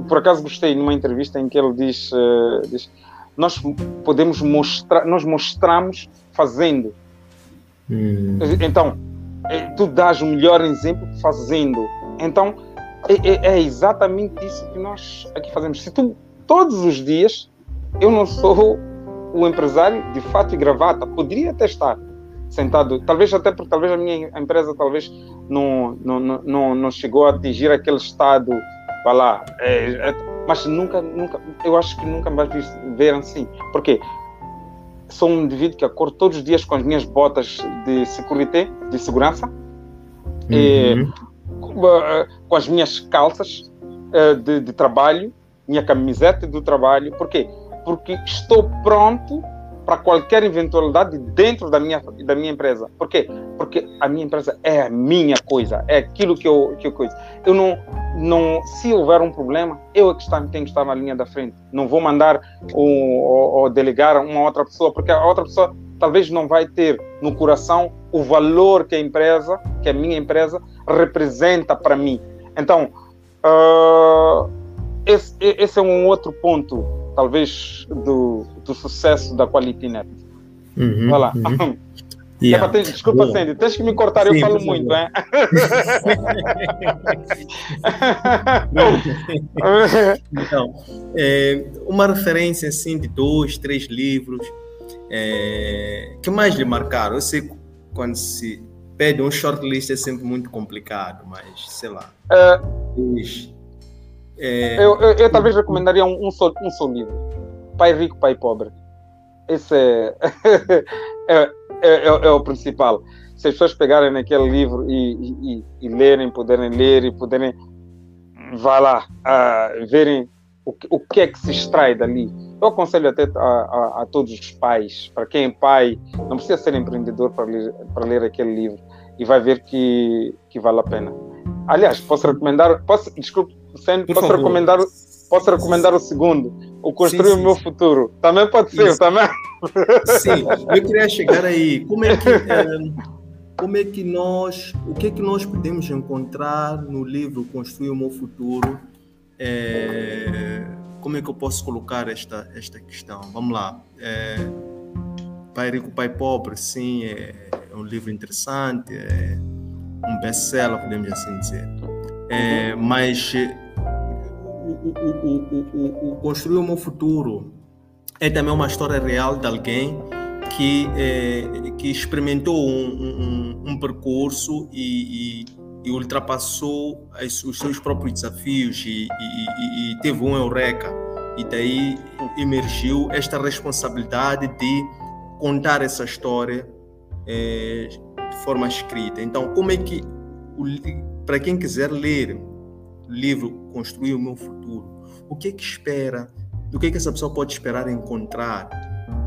por acaso gostei numa entrevista em que ele diz, diz nós podemos mostrar, nós mostramos fazendo. Hum. Então, tu dás o melhor exemplo fazendo. Então, é, é, é, exatamente isso que nós aqui fazemos. Se tu, todos os dias, eu não sou o empresário de fato e gravata, poderia até estar sentado, talvez até porque talvez a minha empresa talvez não, não, não, não chegou a atingir aquele estado, vá lá, é, é, mas nunca, nunca, eu acho que nunca mais ver assim. Porque sou um indivíduo que acordo todos os dias com as minhas botas de security, de segurança, uhum. e, eh, com as minhas calças uh, de, de, trabalho, minha camiseta do trabalho. Por quê? Porque estou pronto para qualquer eventualidade dentro da minha, da minha empresa. Por quê? Porque a minha empresa é a minha coisa, é aquilo que eu, que eu coisa. Eu não, não, se houver um problema, eu é que está, tenho que estar na linha da frente. Não vou mandar ou, ou, ou delegar uma outra pessoa, porque a outra pessoa talvez não vai ter no coração o valor que a empresa, que a minha empresa representa para mim. Então, uh, esse, esse, é um outro ponto, talvez, do, do sucesso da Quality Net. Uhum, Vai lá. Uhum. Yeah. Ter, desculpa, Boa. Sandy, tens que me cortar, Sim, eu falo muito, né? então, é, uma referência assim de dois, três livros é, que mais lhe marcaram? Eu sei que quando se pede um shortlist é sempre muito complicado, mas sei lá. É, é, eu, eu, eu, talvez recomendaria um, um, só, um só livro: Pai Rico, Pai Pobre. Esse é, é, é, é, o principal. Se as pessoas pegarem naquele livro e, e, e lerem, poderem ler e poderem, vá lá, uh, verem o, o que é que se extrai dali eu aconselho até a, a, a, todos os pais, para quem é pai, não precisa ser empreendedor para ler, para ler aquele livro e vai ver que, que vale a pena. Aliás, posso recomendar, posso, desculpe, posso recomendar, posso recomendar o segundo, o Construir sim, o Meu sim. Futuro. Também pode ser, Isso. também. Sim, eu queria chegar aí. Como é que. É, como é que nós, o que é que nós podemos encontrar no livro Construir o Meu Futuro? É, como é que eu posso colocar esta, esta questão? Vamos lá. É, Pai Rico, Pai Pobre, sim, é, é um livro interessante, é um best-seller, podemos assim dizer. É, mas o, o, o, Construir o Meu Futuro é também uma história real de alguém que, é, que experimentou um, um, um percurso e, e e ultrapassou as, os seus próprios desafios e, e, teve um eureka. E daí emergiu esta responsabilidade de contar essa história é, de forma escrita. Então, como é que, para quem quiser ler livro Construir o Meu Futuro, o que é que espera, o que é que essa pessoa pode esperar encontrar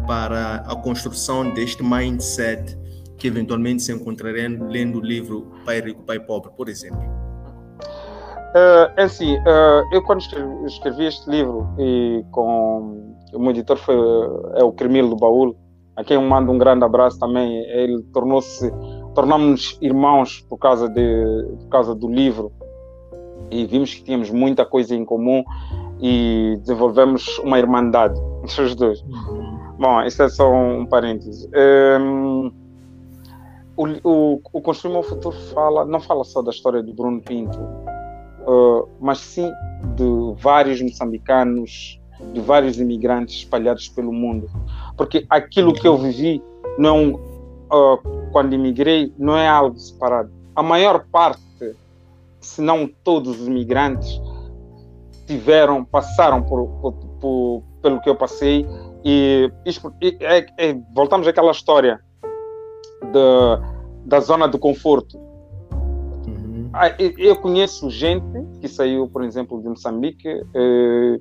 para a construção deste mindset que eventualmente se encontrariam lendo o livro Pai Rico, Pai Pobre, por exemplo? Uh, é assim, uh, eu quando escrevi, escrevi, este livro e com o meu editor foi é o Cremil do Baúl, a quem eu mando um grande abraço também. Ele tornou-se, tornamos irmãos por causa de, por causa do livro e vimos que tínhamos muita coisa em comum e desenvolvemos uma irmandade entre os dois. Bom, isso é só um parêntese. Um, o, o, o Construir o Futuro fala, não fala só da história do Bruno Pinto, uh, mas sim de vários moçambicanos de vários imigrantes espalhados pelo mundo. Porque aquilo que eu vivi não uh, quando imigrei não é algo separado. A maior parte, se não todos os imigrantes, tiveram, passaram por, por, por pelo que eu passei e, isto, é, é, voltamos àquela história da, da zona do conforto. Uhum. Ah, eu conheço gente que saiu, por exemplo, de Moçambique, eh,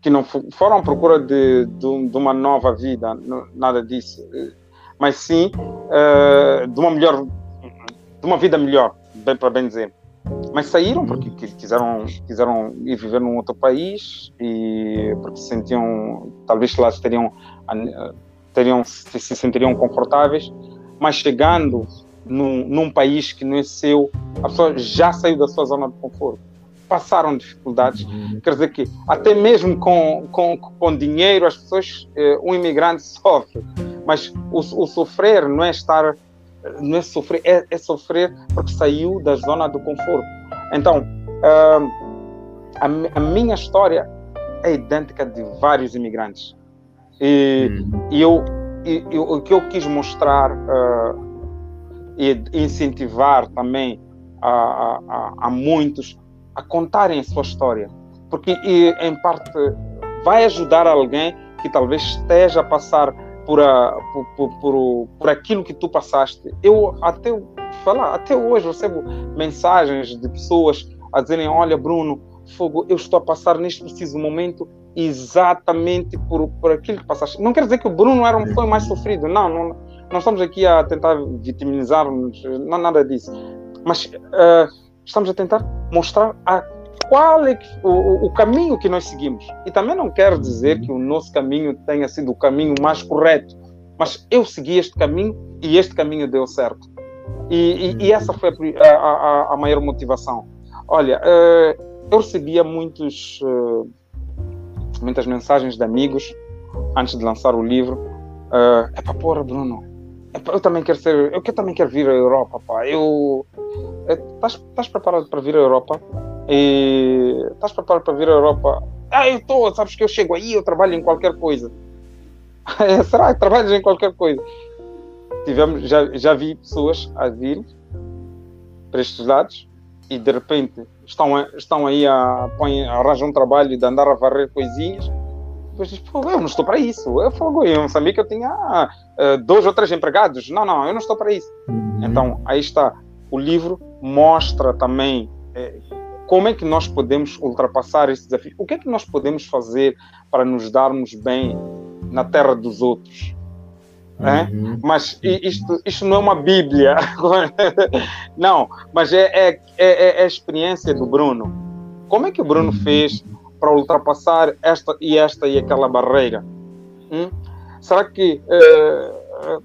que não foram à procura de, de, de, uma nova vida, nada disso, mas sim eh, de uma melhor, de uma vida melhor, bem para bem dizer mas saíram porque quiseram, quiseram ir viver num outro país e porque se sentiam, talvez lá teriam, teriam, se sentiriam confortáveis, mas chegando num, num país que não é seu, a pessoa já saiu da sua zona de conforto. Passaram dificuldades, uhum. quer dizer que até mesmo com, com, com dinheiro as pessoas, eh, um imigrante sofre, mas o, o sofrer não é estar não é sofrer, é, é, sofrer porque saiu da zona do conforto. Então, uh, a, a, minha história é idêntica de vários imigrantes. E, hum. e eu, e, e, o que eu quis mostrar uh, e incentivar também a, a, a, muitos a contarem a sua história. Porque, e, em parte, vai ajudar alguém que talvez esteja a passar por, a, por, por, por, por, aquilo que tu passaste. Eu até falar, até hoje recebo mensagens de pessoas a dizerem: Olha, Bruno, fogo, eu estou a passar neste preciso momento exatamente por, por aquilo que passaste. Não quer dizer que o Bruno era, foi mais sofrido, não, não, não estamos aqui a tentar vitimizar-nos, não nada disso. Mas uh, estamos a tentar mostrar a qual é o, o, caminho que nós seguimos. E também não quero dizer que o nosso caminho tenha sido o caminho mais correto, mas eu segui este caminho e este caminho deu certo. E, e, e essa foi a, a, a, maior motivação. Olha, uh, eu recebia muitos, uh, muitas mensagens de amigos antes de lançar o livro. É para porra, Bruno. eu também quero ser, eu, também quero vir à Europa, pá. Eu estás preparado para vir à Europa? E estás preparado para vir à Europa? Ah, eu estou, sabes que eu chego aí, eu trabalho em qualquer coisa. Será que trabalhas em qualquer coisa? Tivemos, já, já vi pessoas a vir para estes lados e de repente estão, estão aí a, põem, arranjam um trabalho de andar a varrer coisinhas. Depois diz, pô, eu não estou para isso. Eu eu sabia que eu tinha uh, dois ou três empregados. Não, não, eu não estou para isso. Uhum. Então, aí está. O livro mostra também eh, como é que nós podemos ultrapassar esse desafio? O que é que nós podemos fazer para nos darmos bem na terra dos outros? É? Uhum. Mas isto, isto não é uma Bíblia, não, mas é, é, é, é, a experiência do Bruno. Como é que o Bruno uhum. fez para ultrapassar esta e esta e aquela barreira? Hum? Será que, uh,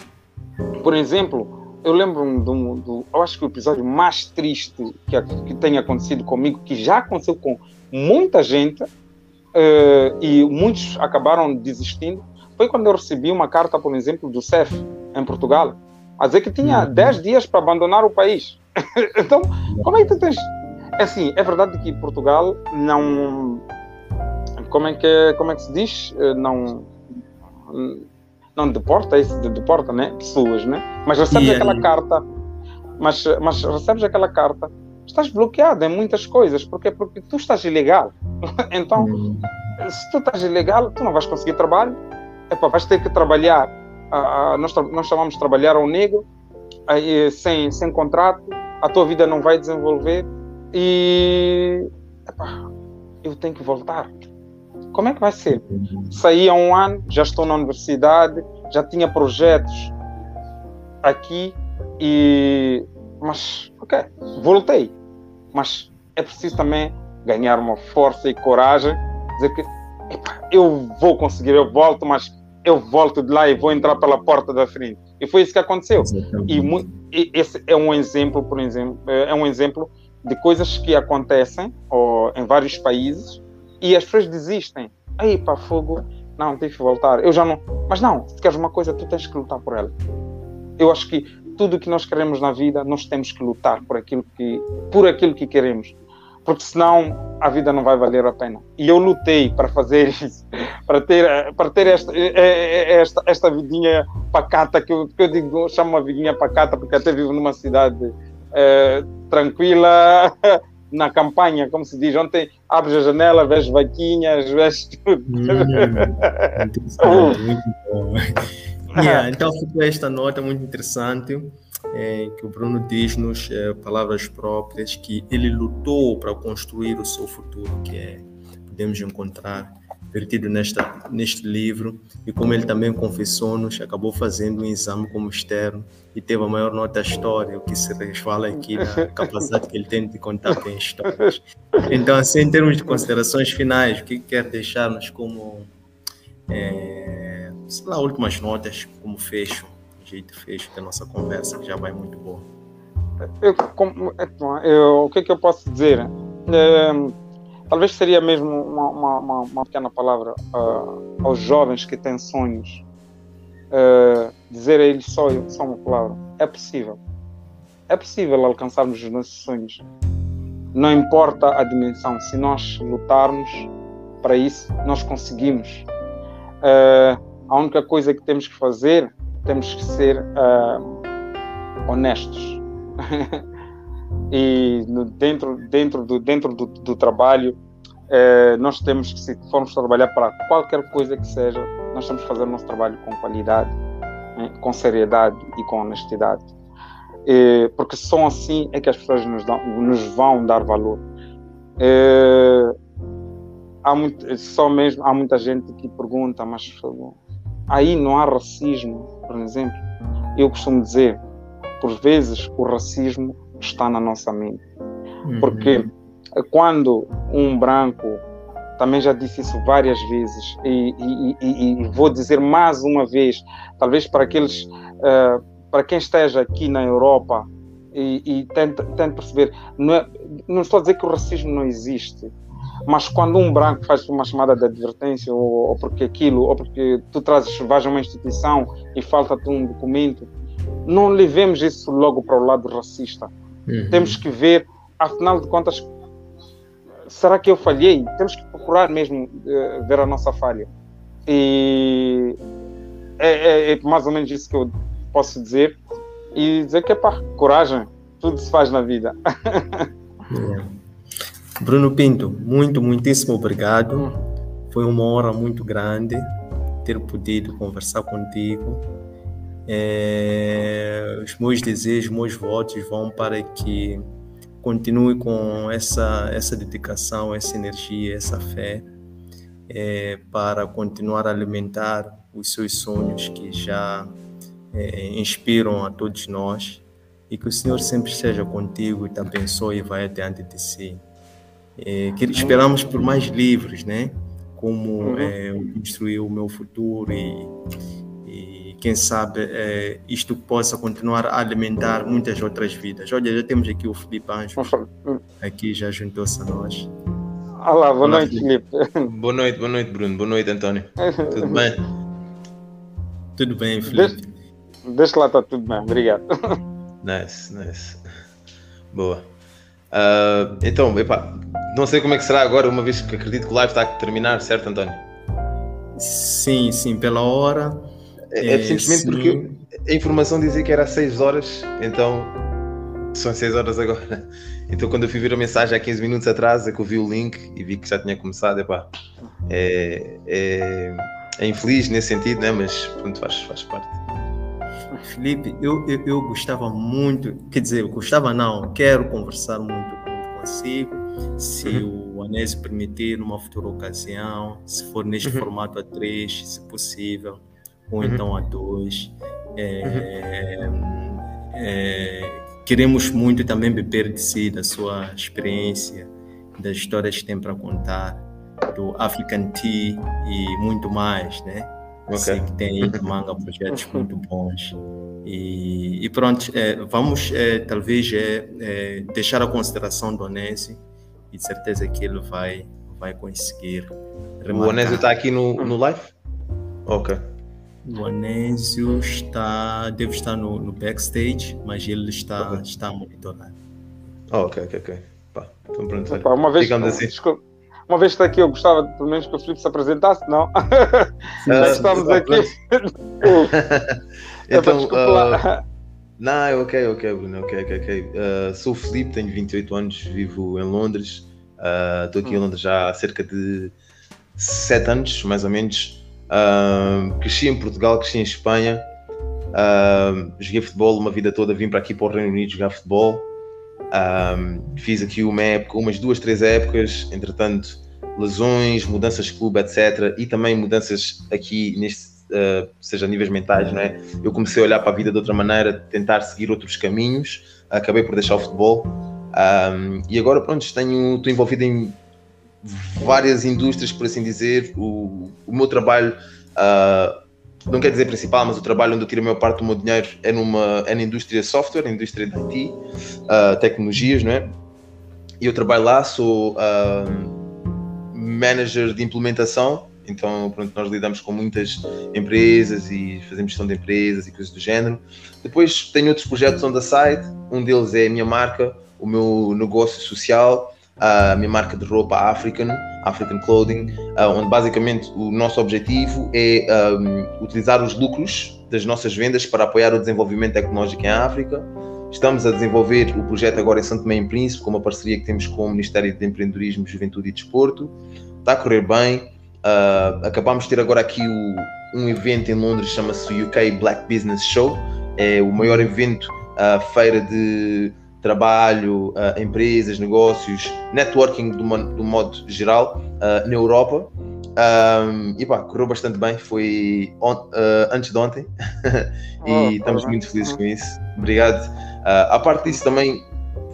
por exemplo, eu lembro do, do, eu acho que o episódio mais triste que, que tem acontecido comigo, que já aconteceu com muita gente, uh, e muitos acabaram desistindo, foi quando eu recebi uma carta, por exemplo, do CEF, em Portugal, a dizer que tinha 10 uhum. dias para abandonar o país. então, como é que tu tens. É assim, é verdade que Portugal não. Como é que, como é que se diz? Eh, não não deporta, isso de deporta, né? Pessoas, né? Mas recebes yeah. aquela carta, mas, mas recebes aquela carta, estás bloqueado em muitas coisas, porque porque tu estás ilegal. então, uhum. se tu estás ilegal, tu não vais conseguir trabalho, epa, vais ter que trabalhar, uh, nós, nós chamamos de trabalhar ao negro, uh, sem, sem contrato, a tua vida não vai desenvolver e eu tenho que voltar. Como é que vai ser? Saí há um ano, já estou na universidade, já tinha projetos aqui e mas ok, voltei. Mas é preciso também ganhar uma força e coragem, dizer que epa, eu vou conseguir, eu volto, mas eu volto de lá e vou entrar pela porta da frente. E foi isso que aconteceu. E, e, esse é um exemplo, por exemplo, é um exemplo de coisas que acontecem ou, em vários países e as pessoas desistem. Aí, para fogo, não, tens que voltar. Eu já não. Mas não, se queres uma coisa, tu tens que lutar por ela. Eu acho que tudo que nós queremos na vida, nós temos que lutar por aquilo que, por aquilo que queremos. porque senão a vida não vai valer a pena. E eu lutei para fazer isso, para ter, para ter esta, esta, esta vidinha pacata, que eu, que eu digo, chamo uma vidinha pacata, porque até vivo numa cidade é, tranquila, na campanha, como se diz. Ontem abres a janela, vês vaquinhas, vês tudo. Hum, muito bom. Yeah, então ficou esta nota muito interessante é, que o Bruno diz-nos é, palavras próprias que ele lutou para construir o seu futuro, que é podemos encontrar vertido nesta, neste livro e como ele também confessou-nos, acabou fazendo um exame como externo e teve a maior nota história, o que se resvala aqui na capacidade que ele tem de contar bem histórias. Então, assim, em termos de considerações finais, o que quer deixar-nos como, é, sei lá, últimas notas, como fecho, jeito fecho da nossa conversa, que já vai muito boa. Eu, como, eu, o que é que eu posso dizer? É, talvez seria mesmo uma, uma, uma pequena palavra uh, aos jovens que têm sonhos. Uh, dizer a eles só, só uma palavra: é possível. É possível alcançarmos os nossos sonhos. Não importa a dimensão, se nós lutarmos para isso, nós conseguimos. Uh, a única coisa que temos que fazer, temos que ser honestos. e no, dentro, dentro, do, dentro do, do trabalho, eh, nós temos que, se formos trabalhar para qualquer coisa que seja, nós temos que fazer o nosso trabalho com qualidade, né, com seriedade e com honestidade. Eh, porque só assim é que as pessoas nos, dão, nos vão dar valor. Eh, há, muito, só mesmo, há muita gente que pergunta, mas aí não há racismo, por exemplo. Eu costumo dizer, por vezes o racismo está na nossa mente. Uhum. Porque quando um branco, também já disse isso várias vezes, e, e, e, e vou dizer mais uma vez, talvez para aqueles, uh, para quem esteja aqui na Europa e, tente, tente perceber, não, é, não estou a dizer que o racismo não existe, mas quando um branco faz uma chamada de advertência, ou, ou porque aquilo, ou porque tu trazes, vais a uma instituição e falta-te um documento, não levemos isso logo para o lado racista. Uhum. Temos que ver, afinal de contas, será que eu falhei? Temos que procurar mesmo uh, ver a nossa falha. E é, é, é, mais ou menos isso que eu posso dizer. E dizer que é pá, coragem, tudo se faz na vida. Bruno Pinto, muito, muitíssimo obrigado. Foi uma honra muito grande ter podido conversar contigo. É, os meus desejos, meus votos vão para que continue com essa, essa dedicação, essa energia, essa fé é, para continuar a alimentar os seus sonhos que já é, inspiram a todos nós e que o Senhor sempre esteja contigo e te abençoe e vai adiante de si. É, que esperamos por mais livros, né? Como uhum. é, construir o meu futuro e quem sabe é, isto possa continuar a alimentar muitas outras vidas. Olha, já temos aqui o Felipe Anjos, aqui já juntou-se a nós. Olá, boa Olá, noite, Felipe. Boa noite, boa noite, Bruno. Boa noite, António. Tudo bem? Tudo bem, Felipe. Deixa lá, está tudo bem, obrigado. Nice, nice. Boa. Uh, então, epa, não sei como é que será agora, uma vez que acredito que o live está a terminar, certo, António? Sim, sim, pela hora. É, é simplesmente sim. porque a informação dizia que era às 6 horas, então são 6 horas agora. Então quando eu fui ver a mensagem há 15 minutos atrás, é que eu vi o link e vi que já tinha começado, epá, é, é, é infeliz nesse sentido, né? mas pronto, faz, faz parte. Felipe, eu, eu, eu, gostava muito, quer dizer, eu gostava não, quero conversar muito, muito consigo, se uhum. o Anésio permitir, numa futura ocasião, se for neste uhum. formato A3, se possível ou uhum. então a dois. É, uhum. é, queremos muito também beber de si, da sua experiência, das histórias que tem para contar, do African Tea e muito mais, né? Okay. Sei que tem aí manga projetos muito bons. E, e pronto, é, vamos é, talvez é, é, deixar a consideração do Onésio e de certeza que ele vai, vai conseguir. Remarcar. O Onésio está aqui no, no live? Ok. O Anésio está, deve estar no, no backstage, mas ele está, okay. está a monitorar. Oh, ok, ok, ok. Pá, então pronto, Epá, uma vez, assim. desculpa, uma vez está aqui, eu gostava pelo menos que o Filipe se apresentasse, não? Ah, Já estamos ah, aqui. É, Então, desculpa ah, lá. Não, é ok, ok, Bruno, ok, ok, ok. Uh, sou o Felipe, tenho 28 anos, vivo em Londres. Uh, Estou aqui em Hum. Londres já há cerca de 7 anos, mais ou menos. Cresci em Portugal, cresci em Espanha. Uh, joguei futebol uma vida toda, vim para aqui para o Reino Unido jogar futebol. Uh, fiz aqui uma época, umas duas, três épocas, entretanto, lesões, mudanças de clube, etc. E também mudanças aqui neste, uh, seja níveis mentais, não é? eu comecei a olhar para a vida de outra maneira, tentar seguir outros caminhos, acabei por deixar o futebol um, e agora pronto, tenho, estou envolvido em várias indústrias, por assim dizer. O, o meu trabalho, uh, não quer dizer principal, mas o trabalho onde eu tiro a maior parte do meu dinheiro é, numa, é na indústria software, na indústria de IT, uh, tecnologias, não é? E eu trabalho lá, sou uh, manager de implementação então, pronto, nós lidamos com muitas empresas e fazemos gestão de empresas e coisas do género. Depois tenho outros projetos on the side. Um deles é a minha marca, o meu negócio social, a minha marca de roupa African, African Clothing, onde basicamente o nosso objetivo é um, utilizar os lucros das nossas vendas para apoiar o desenvolvimento tecnológico em África. Estamos a desenvolver o projeto agora em Santo Tomé e Príncipe, com uma parceria que temos com o Ministério de Empreendedorismo, Juventude e Desporto. Está a correr bem. Uh, acabamos de ter agora aqui o, um evento em Londres, chama-se UK Black Business Show. É o maior evento, uh, feira de trabalho, uh, empresas, negócios, networking do, do modo geral na Europa. Um, e pá, correu bastante bem, foi on, antes de ontem e Oh, estamos tá muito felizes com isso. Obrigado. a parte disso também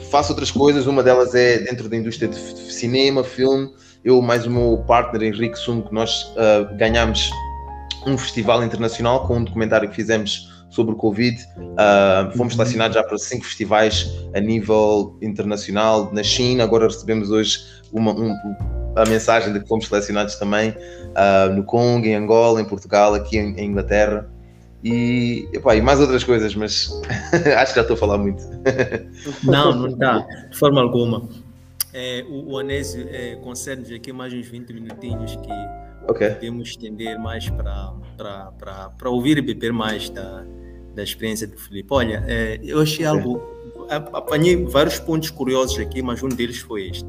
faço outras coisas, uma delas é dentro da indústria de cinema, filme, eu mais o meu partner Henrique Sung, nós uh, ganhamos um festival internacional com um documentário que fizemos sobre o Covid. Uh, fomos selecionados já para cinco festivais a nível internacional na China. Agora recebemos hoje uma, um- a mensagem de que fomos selecionados também uh, no Congo, em Angola, em Portugal, aqui em, em Inglaterra. E, epá, e mais outras coisas, mas acho que já estou a falar muito. Não, não está, de forma alguma. É, o, o Anésio é, concede-nos aqui mais uns 20 minutinhos que Ok. podemos estender mais para ouvir e beber mais da, da experiência do Felipe. Olha, é, eu achei algo. Apanhei vários pontos curiosos aqui, mas um deles foi este.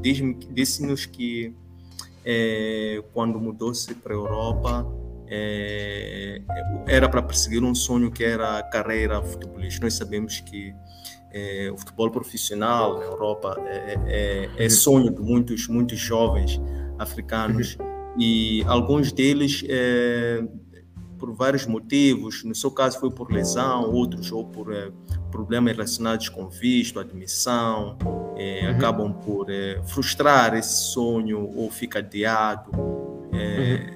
Disse-nos que é, quando mudou-se para a Europa é, era para perseguir um sonho que era a carreira futebolista. Nós sabemos que é, o futebol profissional na Europa é, é- é sonho de muitos, muitos jovens africanos e alguns deles é, por vários motivos, no seu caso foi por lesão, outros ou por é, problemas relacionados com visto, admissão, é, Uhum. acabam por é, frustrar esse sonho ou fica adiado. É,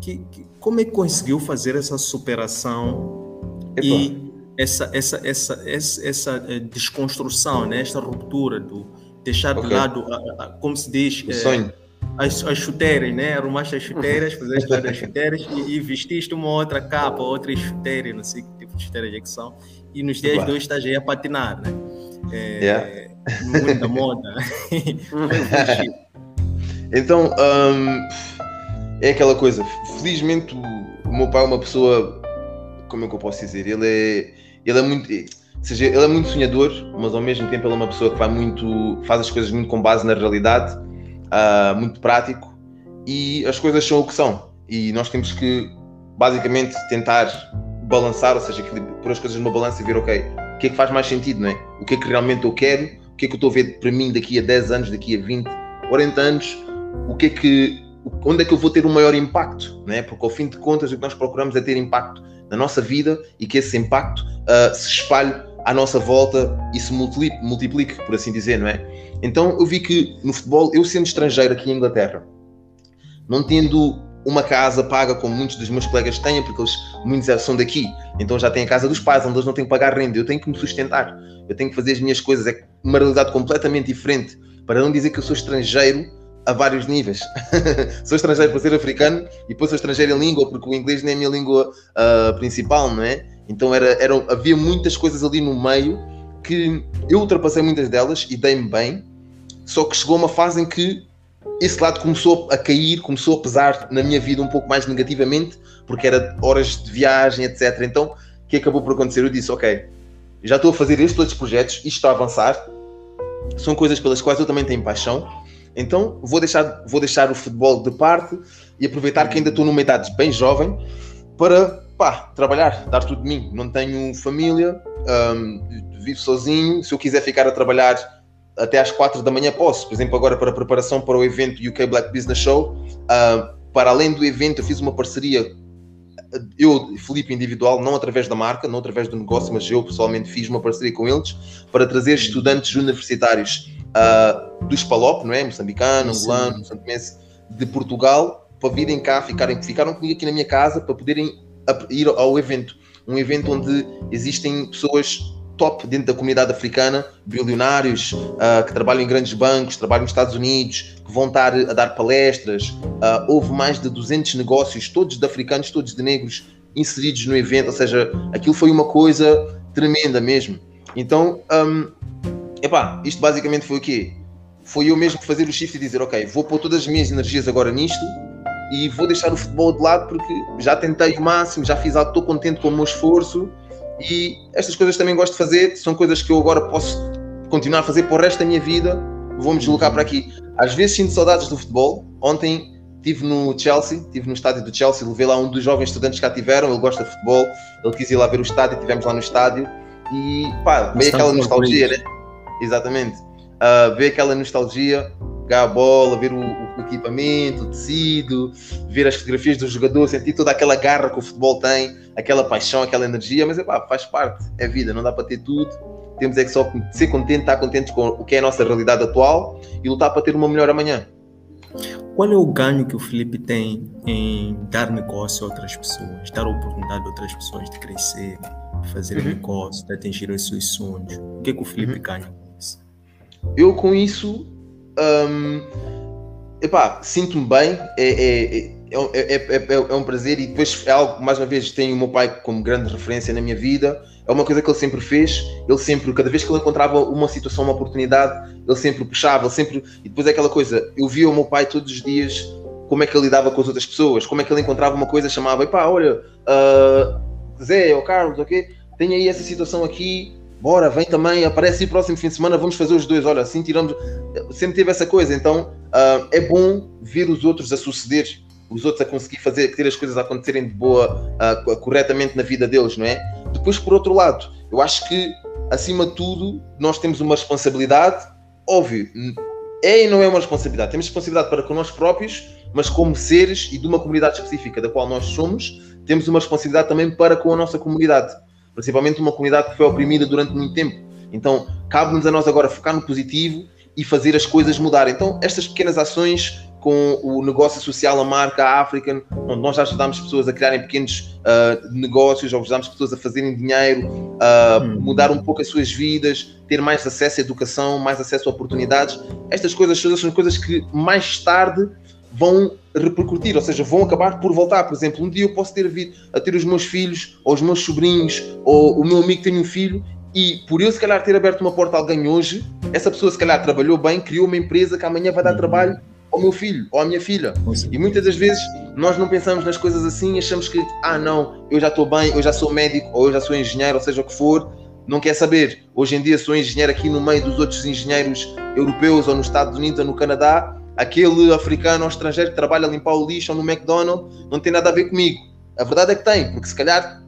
que- que- como é que conseguiu fazer essa superação e essa, essa, essa, essa, essa desconstrução, né? esta ruptura do deixar de Ok. lado, a- a- como se diz, O sonho. As, as chuteiras, né? Arrumaste as chuteiras, fizeste as chuteiras e, e vestiste uma outra capa, outra chuteira, não sei que tipo de chuteiras é que são. E nos dias Claro. de hoje estás aí a patinar, né? É, Yeah. No mundo da moda. Então, hum, é aquela coisa. Felizmente, o, o meu pai é uma pessoa, como é que eu posso dizer? Ele é, ele é muito, ou seja, ele é muito sonhador, mas ao mesmo tempo ele é uma pessoa que vai muito, faz as coisas muito com base na realidade, ah, muito prático e as coisas são o que são. E nós temos que, basicamente, tentar balançar, ou seja, pôr as coisas numa balança e ver, ok, o que é que faz mais sentido, não é? O que é que realmente eu quero, o que é que eu estou a ver para mim daqui a 10 anos, daqui a 20, 40 anos, o que é que onde é que eu vou ter um maior impacto, né? Porque ao fim de contas o que nós procuramos é ter impacto na nossa vida e que esse impacto ah, se espalhe à nossa volta e se multiplique, multiplique, por assim dizer, não é? Então eu vi que no futebol, eu sendo estrangeiro aqui em Inglaterra, não tendo uma casa paga como muitos dos meus colegas têm, porque eles, muitos já são daqui, então já têm a casa dos pais, onde eles não têm que pagar renda, eu tenho que me sustentar, eu tenho que fazer as minhas coisas, é uma realidade completamente diferente, para não dizer que eu sou estrangeiro a vários níveis. sou estrangeiro para ser africano e depois sou estrangeiro em língua, porque o inglês nem é a minha língua ah, principal, não é? Então era, era, havia muitas coisas ali no meio que eu ultrapassei muitas delas e dei-me bem, Só que chegou uma fase em que esse lado começou a cair, começou a pesar na minha vida um pouco mais negativamente, porque era horas de viagem, etc. Então, o que acabou por acontecer? Eu disse, ok, já estou a fazer estes outros projetos, isto está a avançar, são coisas pelas quais eu também tenho paixão, então vou deixar, vou deixar o futebol de parte e aproveitar que ainda estou numa idade bem jovem para pá, trabalhar, dar tudo de mim. Não tenho família, um, vivo sozinho. Se eu quiser ficar a trabalhar até às quatro da manhã, posso. Por exemplo, agora para a preparação para o evento UK Black Business Show, uh, para além do evento, eu fiz uma parceria, eu e Felipe individual, não através da marca, não através do negócio, mas eu pessoalmente fiz uma parceria com eles para trazer estudantes universitários uh, do Spalop, não é? Moçambicano, angolano, santomense, de Portugal, para virem cá, ficarem, ficaram comigo aqui na minha casa para poderem ir ao evento. Um evento onde existem pessoas top dentro da comunidade africana, bilionários uh, que trabalham em grandes bancos, trabalham nos Estados Unidos, que vão estar a dar palestras. Uh, houve mais de 200 negócios, todos de africanos, todos de negros, inseridos no evento. Ou seja, aquilo foi uma coisa tremenda mesmo. Então, um, epá, isto basicamente foi o quê? Foi eu mesmo fazer o shift e dizer, ok, vou pôr todas as minhas energias agora nisto e vou deixar o futebol de lado porque já tentei o máximo, já fiz algo, estou contente com o meu esforço e estas coisas também gosto de fazer, são coisas que eu agora posso continuar a fazer para o resto da minha vida, vou-me deslocar para aqui. Às vezes sinto saudades do futebol. Ontem estive no Chelsea, estive no estádio do Chelsea, levei lá um dos jovens estudantes que cá tiveram, ele gosta de futebol, ele quis ir lá ver o estádio, estivemos lá no estádio e pá, veio aquela nostalgia, né? Exatamente. Uh, veio aquela nostalgia, jogar a bola, ver o, o, equipamento, o tecido, ver as fotografias do jogador, sentir toda aquela garra que o futebol tem, aquela paixão, aquela energia, mas é pá, faz parte, é vida, não dá para ter tudo. Temos é que só ser contente, estar contentes com o que é a nossa realidade atual e lutar para ter uma melhor amanhã. Qual é o ganho que o Felipe tem em dar negócio a outras pessoas, dar oportunidade a outras pessoas de crescer, de fazer uhum. negócio, de atingir os seus sonhos? O que é que o Felipe uhum. ganha com isso? Eu com isso um, epá, sinto-me bem, é, é, é, é, um prazer e depois é algo, mais uma vez, tenho o meu pai como grande referência na minha vida, é uma coisa que ele sempre fez, ele sempre, cada vez que ele encontrava uma situação, uma oportunidade, ele sempre puxava, ele sempre, e depois é aquela coisa, eu via o meu pai todos os dias, como é que ele lidava com as outras pessoas, como é que ele encontrava uma coisa, chamava, epá, olha, uh, Zé ou Carlos, ok, tem aí essa situação aqui, bora, vem também, aparece aí próximo fim de semana, vamos fazer os dois, olha, assim tiramos, sempre teve essa coisa, então uh, é bom ver os outros a suceder, os outros a conseguir fazer, ter as coisas a acontecerem de boa, uh, corretamente na vida deles, não é? Depois, por outro lado, eu acho que, acima de tudo, nós temos uma responsabilidade, óbvio, é e não é uma responsabilidade, temos responsabilidade para com nós próprios, mas como seres e de uma comunidade específica da qual nós somos, temos uma responsabilidade também para com a nossa comunidade principalmente uma comunidade que foi oprimida durante muito tempo. Então, cabe-nos a nós agora focar no positivo e fazer as coisas mudar. Então, estas pequenas ações com o negócio social, a marca a African, onde nós ajudamos pessoas a criarem pequenos uh, negócios, ajudamos pessoas a fazerem dinheiro, a uh, mudar um pouco as suas vidas, ter mais acesso à educação, mais acesso a oportunidades. Estas coisas são coisas que mais tarde vão repercutir, ou seja, vão acabar por voltar. Por exemplo, um dia eu posso ter vindo a ter os meus filhos, ou os meus sobrinhos, ou o meu amigo tem um filho, e por eu se calhar ter aberto uma porta a alguém hoje, essa pessoa se calhar trabalhou bem, criou uma empresa que amanhã vai dar trabalho ao meu filho ou à minha filha. E muitas das vezes nós não pensamos nas coisas assim, achamos que, ah, não, eu já estou bem, eu já sou médico, ou eu já sou engenheiro, ou seja o que for, não quer saber. Hoje em dia sou engenheiro aqui no meio dos outros engenheiros europeus, ou nos Estados Unidos, ou no Canadá, aquele africano ou estrangeiro que trabalha a limpar o lixo no McDonald's não tem nada a ver comigo. A verdade é que tem, porque se calhar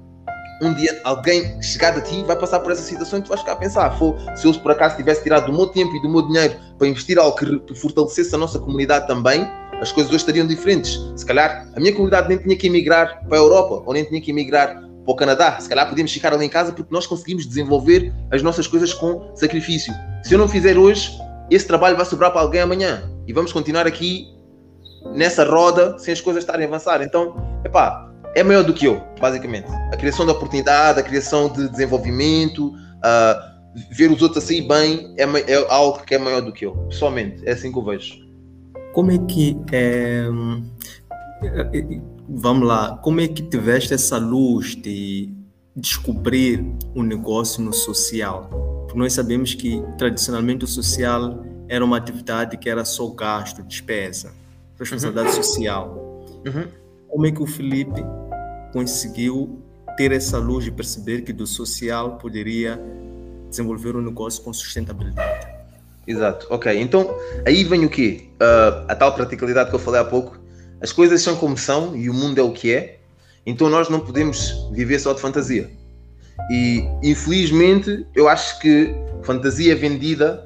um dia alguém chegar a ti vai passar por essa situação e tu vais ficar a pensar: se eu por acaso tivesse tirado do meu tempo e do meu dinheiro para investir algo que fortalecesse a nossa comunidade também, as coisas hoje estariam diferentes. Se calhar a minha comunidade nem tinha que emigrar para a Europa ou nem tinha que emigrar para o Canadá. Se calhar podíamos ficar ali em casa porque nós conseguimos desenvolver as nossas coisas com sacrifício. Se eu não fizer hoje, esse trabalho vai sobrar para alguém amanhã e vamos continuar aqui nessa roda sem as coisas estarem a avançar. Então, epá, é maior do que eu, basicamente. A criação de oportunidade, a criação de desenvolvimento, uh, ver os outros a sair bem é, é, algo que é maior do que eu, pessoalmente. É assim que eu vejo. Como é que é, vamos lá, como é que tiveste essa luz de descobrir o um negócio no social? Porque nós sabemos que tradicionalmente o social era uma atividade que era só gasto, despesa, responsabilidade uhum. social. Uhum. Como é que o Felipe conseguiu ter essa luz de perceber que do social poderia desenvolver um negócio com sustentabilidade? Exato, ok. Então aí vem o quê? Uh, a tal praticalidade que eu falei há pouco. As coisas são como são e o mundo é o que é, então nós não podemos viver só de fantasia. E infelizmente eu acho que fantasia vendida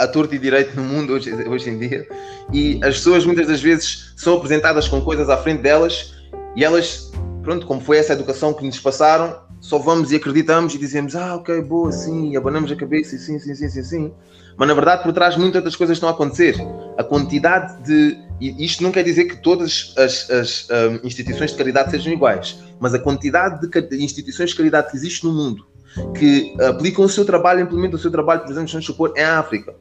a torto e direito no mundo hoje, hoje em dia e as pessoas muitas das vezes são apresentadas com coisas à frente delas e elas, pronto, como foi essa educação que nos passaram, só vamos e acreditamos e dizemos, ah, ok, boa, sim, e abanamos a cabeça e sim, sim, sim, sim, sim. Mas na verdade, por trás, muitas das coisas estão a acontecer. A quantidade de. E isto não quer dizer que todas as, as um, instituições de caridade sejam iguais, mas a quantidade de instituições de caridade que existe no mundo que aplicam o seu trabalho, implementam o seu trabalho, por exemplo, vamos supor, em África,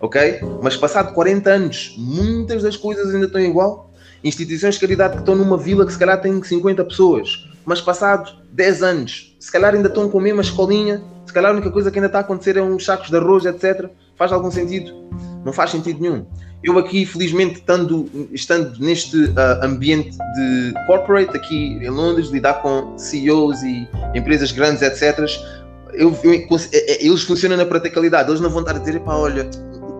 ok? Mas passado 40 anos, muitas das coisas ainda estão igual. Instituições de caridade que estão numa vila que se calhar tem 50 pessoas, mas passado 10 anos, se calhar ainda estão com a mesma escolinha, se calhar a única coisa que ainda está a acontecer é uns sacos de arroz, etc. Faz algum sentido? Não faz sentido nenhum. Eu aqui, felizmente, estando, estando neste uh, ambiente de corporate aqui em Londres, lidar com CEOs e empresas grandes, etc., eu, eu, eles funcionam na praticalidade. Eles não vão estar a dizer, pá, olha,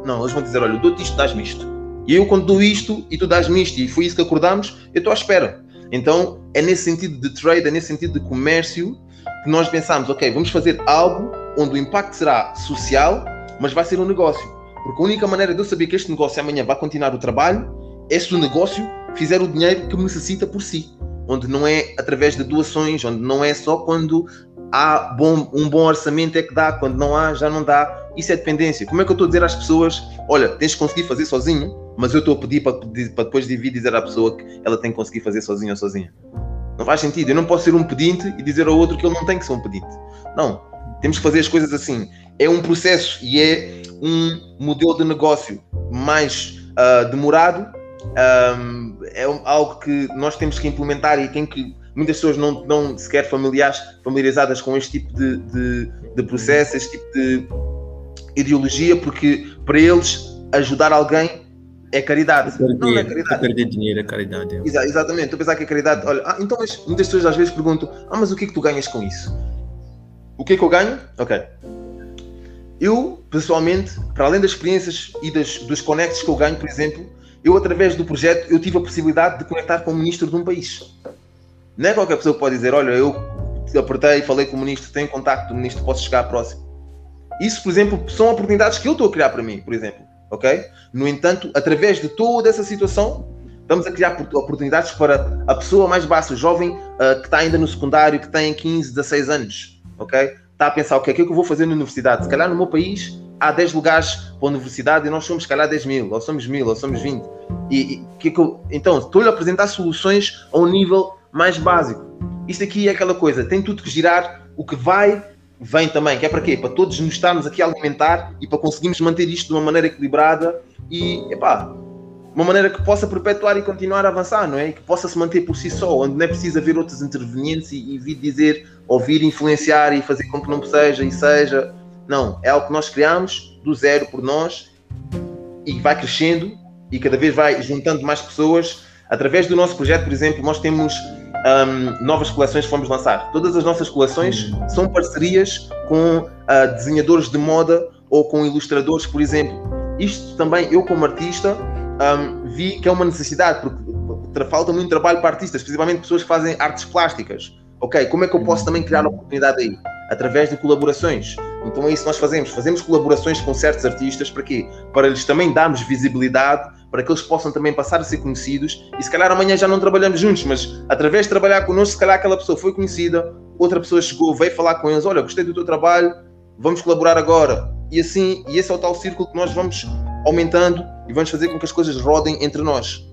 não, eles vão dizer, olha, eu dou-te isto, dás-me isto. E eu, quando dou isto e tu dás-me isto, e foi isso que acordámos, eu estou à espera. Então, é nesse sentido de trade, é nesse sentido de comércio que nós pensamos, ok, vamos fazer algo onde o impacto será social, mas vai ser um negócio. Porque a única maneira de eu saber que este negócio amanhã vai continuar o trabalho é se o negócio fizer o dinheiro que necessita por si. Onde não é através de doações, onde não é só quando há bom, um bom orçamento é que dá, quando não há, já não dá. Isso é dependência. Como é que eu estou a dizer às pessoas: olha, tens de conseguir fazer sozinho, mas eu estou a pedir para, depois de vir dizer à pessoa que ela tem que conseguir fazer sozinho ou sozinha? Não faz sentido. Eu não posso ser um pedinte e dizer ao outro que ele não tem que ser um pedinte. Não. Temos que fazer as coisas assim. É um processo e é um modelo de negócio mais uh, demorado. Um, é algo que nós temos que implementar e tem que muitas pessoas não estão sequer familiares, familiarizadas com este tipo de, de, de processo, este tipo de ideologia, porque para eles ajudar alguém é caridade. Perder, não, é caridade. perder dinheiro é caridade. É. Exa exatamente. Estou a pensar que é caridade. Olha, ah, então mas muitas pessoas às vezes perguntam: ah, mas o que é que tu ganhas com isso? O que é que eu ganho? Ok. Eu, pessoalmente, para além das experiências e das, dos conectos que eu ganho, por exemplo, eu, através do projeto, eu tive a possibilidade de conectar com o ministro de um país. Não é qualquer pessoa que pode dizer, olha, eu apertei, falei com o ministro, tenho contato do ministro, posso chegar próximo. Isso, por exemplo, são oportunidades que eu estou a criar para mim, por exemplo. Ok? No entanto, através de toda essa situação, estamos a criar oportunidades para a pessoa mais baixa, o jovem uh, que está ainda no secundário, que tem 15, 16 anos. Ok? Está a pensar, o que é que eu vou fazer na universidade? Se calhar no meu país há 10 lugares para a universidade e nós somos, se calhar, 10 mil, ou somos mil, ou somos 20. E, e que, é que eu, então, estou-lhe a apresentar soluções a um nível mais básico. Isto aqui é aquela coisa, tem tudo que girar, o que vai, vem também. Que é para quê? Para todos nos estarmos aqui a alimentar e para conseguirmos manter isto de uma maneira equilibrada e, epá, uma maneira que possa perpetuar e continuar a avançar, não é? Que possa se manter por si só, onde não é preciso haver outros intervenientes e, e vir dizer, ouvir, influenciar e fazer com que não seja e seja. Não, é algo que nós criamos do zero por nós e vai crescendo e cada vez vai juntando mais pessoas. Através do nosso projeto, por exemplo, nós temos um, novas coleções que vamos lançar. Todas as nossas coleções são parcerias com uh, desenhadores de moda ou com ilustradores, por exemplo. Isto também, eu como artista, um, vi que é uma necessidade, porque falta muito trabalho para artistas, principalmente pessoas que fazem artes plásticas. Ok, como é que eu posso também criar oportunidade aí? Através de colaborações. Então é isso que nós fazemos. Fazemos colaborações com certos artistas para quê? Para lhes também darmos visibilidade para que eles possam também passar a ser conhecidos e se calhar amanhã já não trabalhamos juntos, mas através de trabalhar connosco, se calhar aquela pessoa foi conhecida, outra pessoa chegou, veio falar com eles, olha, gostei do teu trabalho, vamos colaborar agora. E assim, e esse é o tal círculo que nós vamos aumentando e vamos fazer com que as coisas rodem entre nós.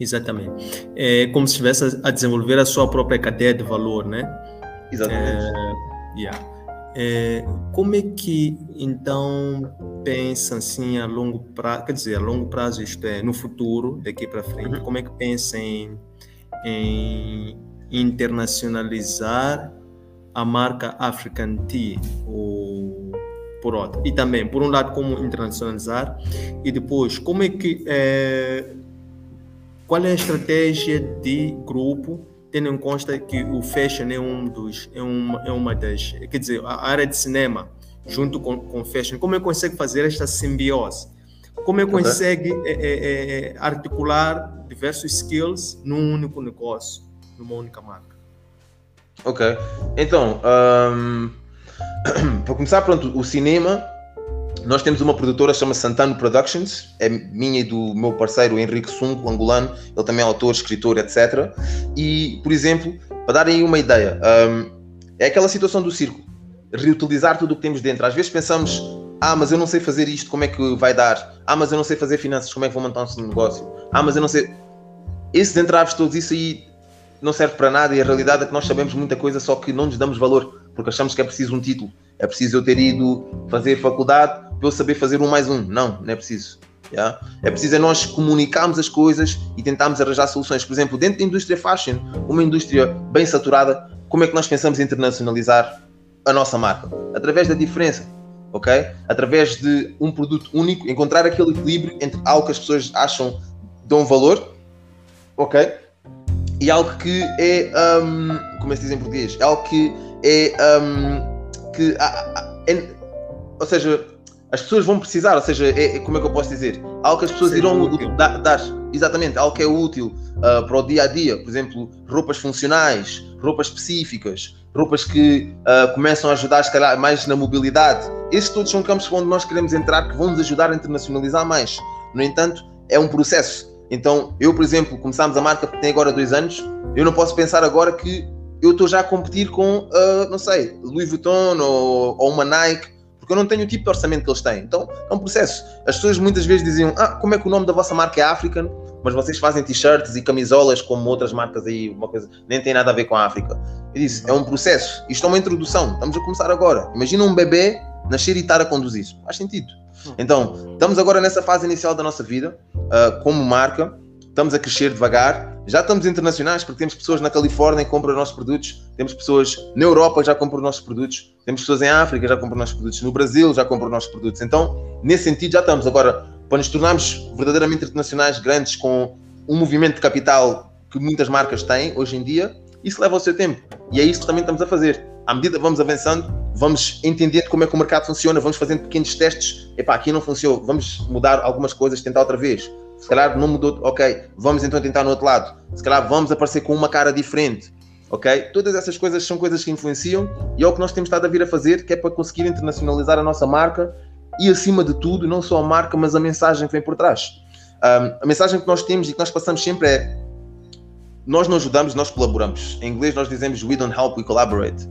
Exatamente. É como se estivesse a desenvolver a sua própria cadeia de valor, né? Exatamente. É, yeah. É, como é que então pensa assim a longo prazo, quer dizer, a longo prazo, isto é, no futuro, daqui para frente, uhum. como é que pensa em, em, internacionalizar a marca African Tea? Ou por outro. E também, por um lado, como internacionalizar e depois, como é que é, qual é a estratégia de grupo, tendo em conta que o fashion é um dos é uma, é uma das, quer dizer, a área de cinema junto com, com fashion, como que consegue fazer esta simbiose? Como é que consegue é, é, é, articular diversos skills num único negócio, numa única marca? Ok, então um, para começar, pronto, o cinema nós temos uma produtora chama Santano Productions, é minha e do meu parceiro Henrique Sunco, angolano, ele também é autor, escritor, etc. E, por exemplo, para darem uma ideia, um, é aquela situação do circo, reutilizar tudo o que temos dentro. Às vezes pensamos, ah, mas eu não sei fazer isto, como é que vai dar? Ah, mas eu não sei fazer finanças, como é que vou montar um negócio? Ah, mas eu não sei. Esses entraves todos, isso aí não serve para nada e a realidade é que nós sabemos muita coisa, só que não nos damos valor, porque achamos que é preciso um título. É preciso eu ter ido fazer faculdade para eu saber fazer um mais um. Não, não é preciso. Yeah? É preciso é nós comunicarmos as coisas e tentarmos arranjar soluções. Por exemplo, dentro da indústria fashion, uma indústria bem saturada, como é que nós pensamos internacionalizar a nossa marca? Através da diferença, ok? Através de um produto único, encontrar aquele equilíbrio entre algo que as pessoas acham dão valor, ok? E algo que é, um, como é que se diz em português? É algo que é, um, que, é, ou seja, as pessoas vão precisar, ou seja, é, é, como é que eu posso dizer? Algo que as pessoas Sim, irão dar, dar, exatamente, algo que é útil uh, para o dia a dia, por exemplo, roupas funcionais, roupas específicas, roupas que uh, começam a ajudar, se calhar, mais na mobilidade. Esses todos são campos onde nós queremos entrar que vão nos ajudar a internacionalizar mais. No entanto, é um processo. Então, eu, por exemplo, começámos a marca tem agora dois anos, eu não posso pensar agora que eu estou já a competir com, uh, não sei, Louis Vuitton ou, ou uma Nike porque eu não tenho o tipo de orçamento que eles têm. Então é um processo. As pessoas muitas vezes diziam: Ah, como é que o nome da vossa marca é African? Mas vocês fazem t-shirts e camisolas como outras marcas aí, uma coisa, nem tem nada a ver com a África. Eu disse: É um processo. Isto é uma introdução. Estamos a começar agora. Imagina um bebê nascer e estar a conduzir. Faz sentido. Então, estamos agora nessa fase inicial da nossa vida, uh, como marca, estamos a crescer devagar, já estamos internacionais porque temos pessoas na Califórnia que compram os nossos produtos, temos pessoas na Europa que já compram os nossos produtos, temos pessoas em África que já compram os nossos produtos, no Brasil já compram os nossos produtos. Então, nesse sentido, já estamos. Agora, para nos tornarmos verdadeiramente internacionais, grandes, com um movimento de capital que muitas marcas têm hoje em dia, isso leva o seu tempo. E é isso que também estamos a fazer. À medida que vamos avançando, vamos entendendo como é que o mercado funciona, vamos fazendo pequenos testes. Epá, aqui não funcionou, vamos mudar algumas coisas, tentar outra vez se calhar não mudou, ok, vamos então tentar no outro lado. Se calhar vamos aparecer com uma cara diferente, ok? Todas essas coisas são coisas que influenciam e é o que nós temos estado a vir a fazer, que é para conseguir internacionalizar a nossa marca e, acima de tudo, não só a marca, mas a mensagem que vem por trás. Um, a mensagem que nós temos e que nós passamos sempre é: nós não ajudamos, nós colaboramos. Em inglês, nós dizemos we don't help, we collaborate.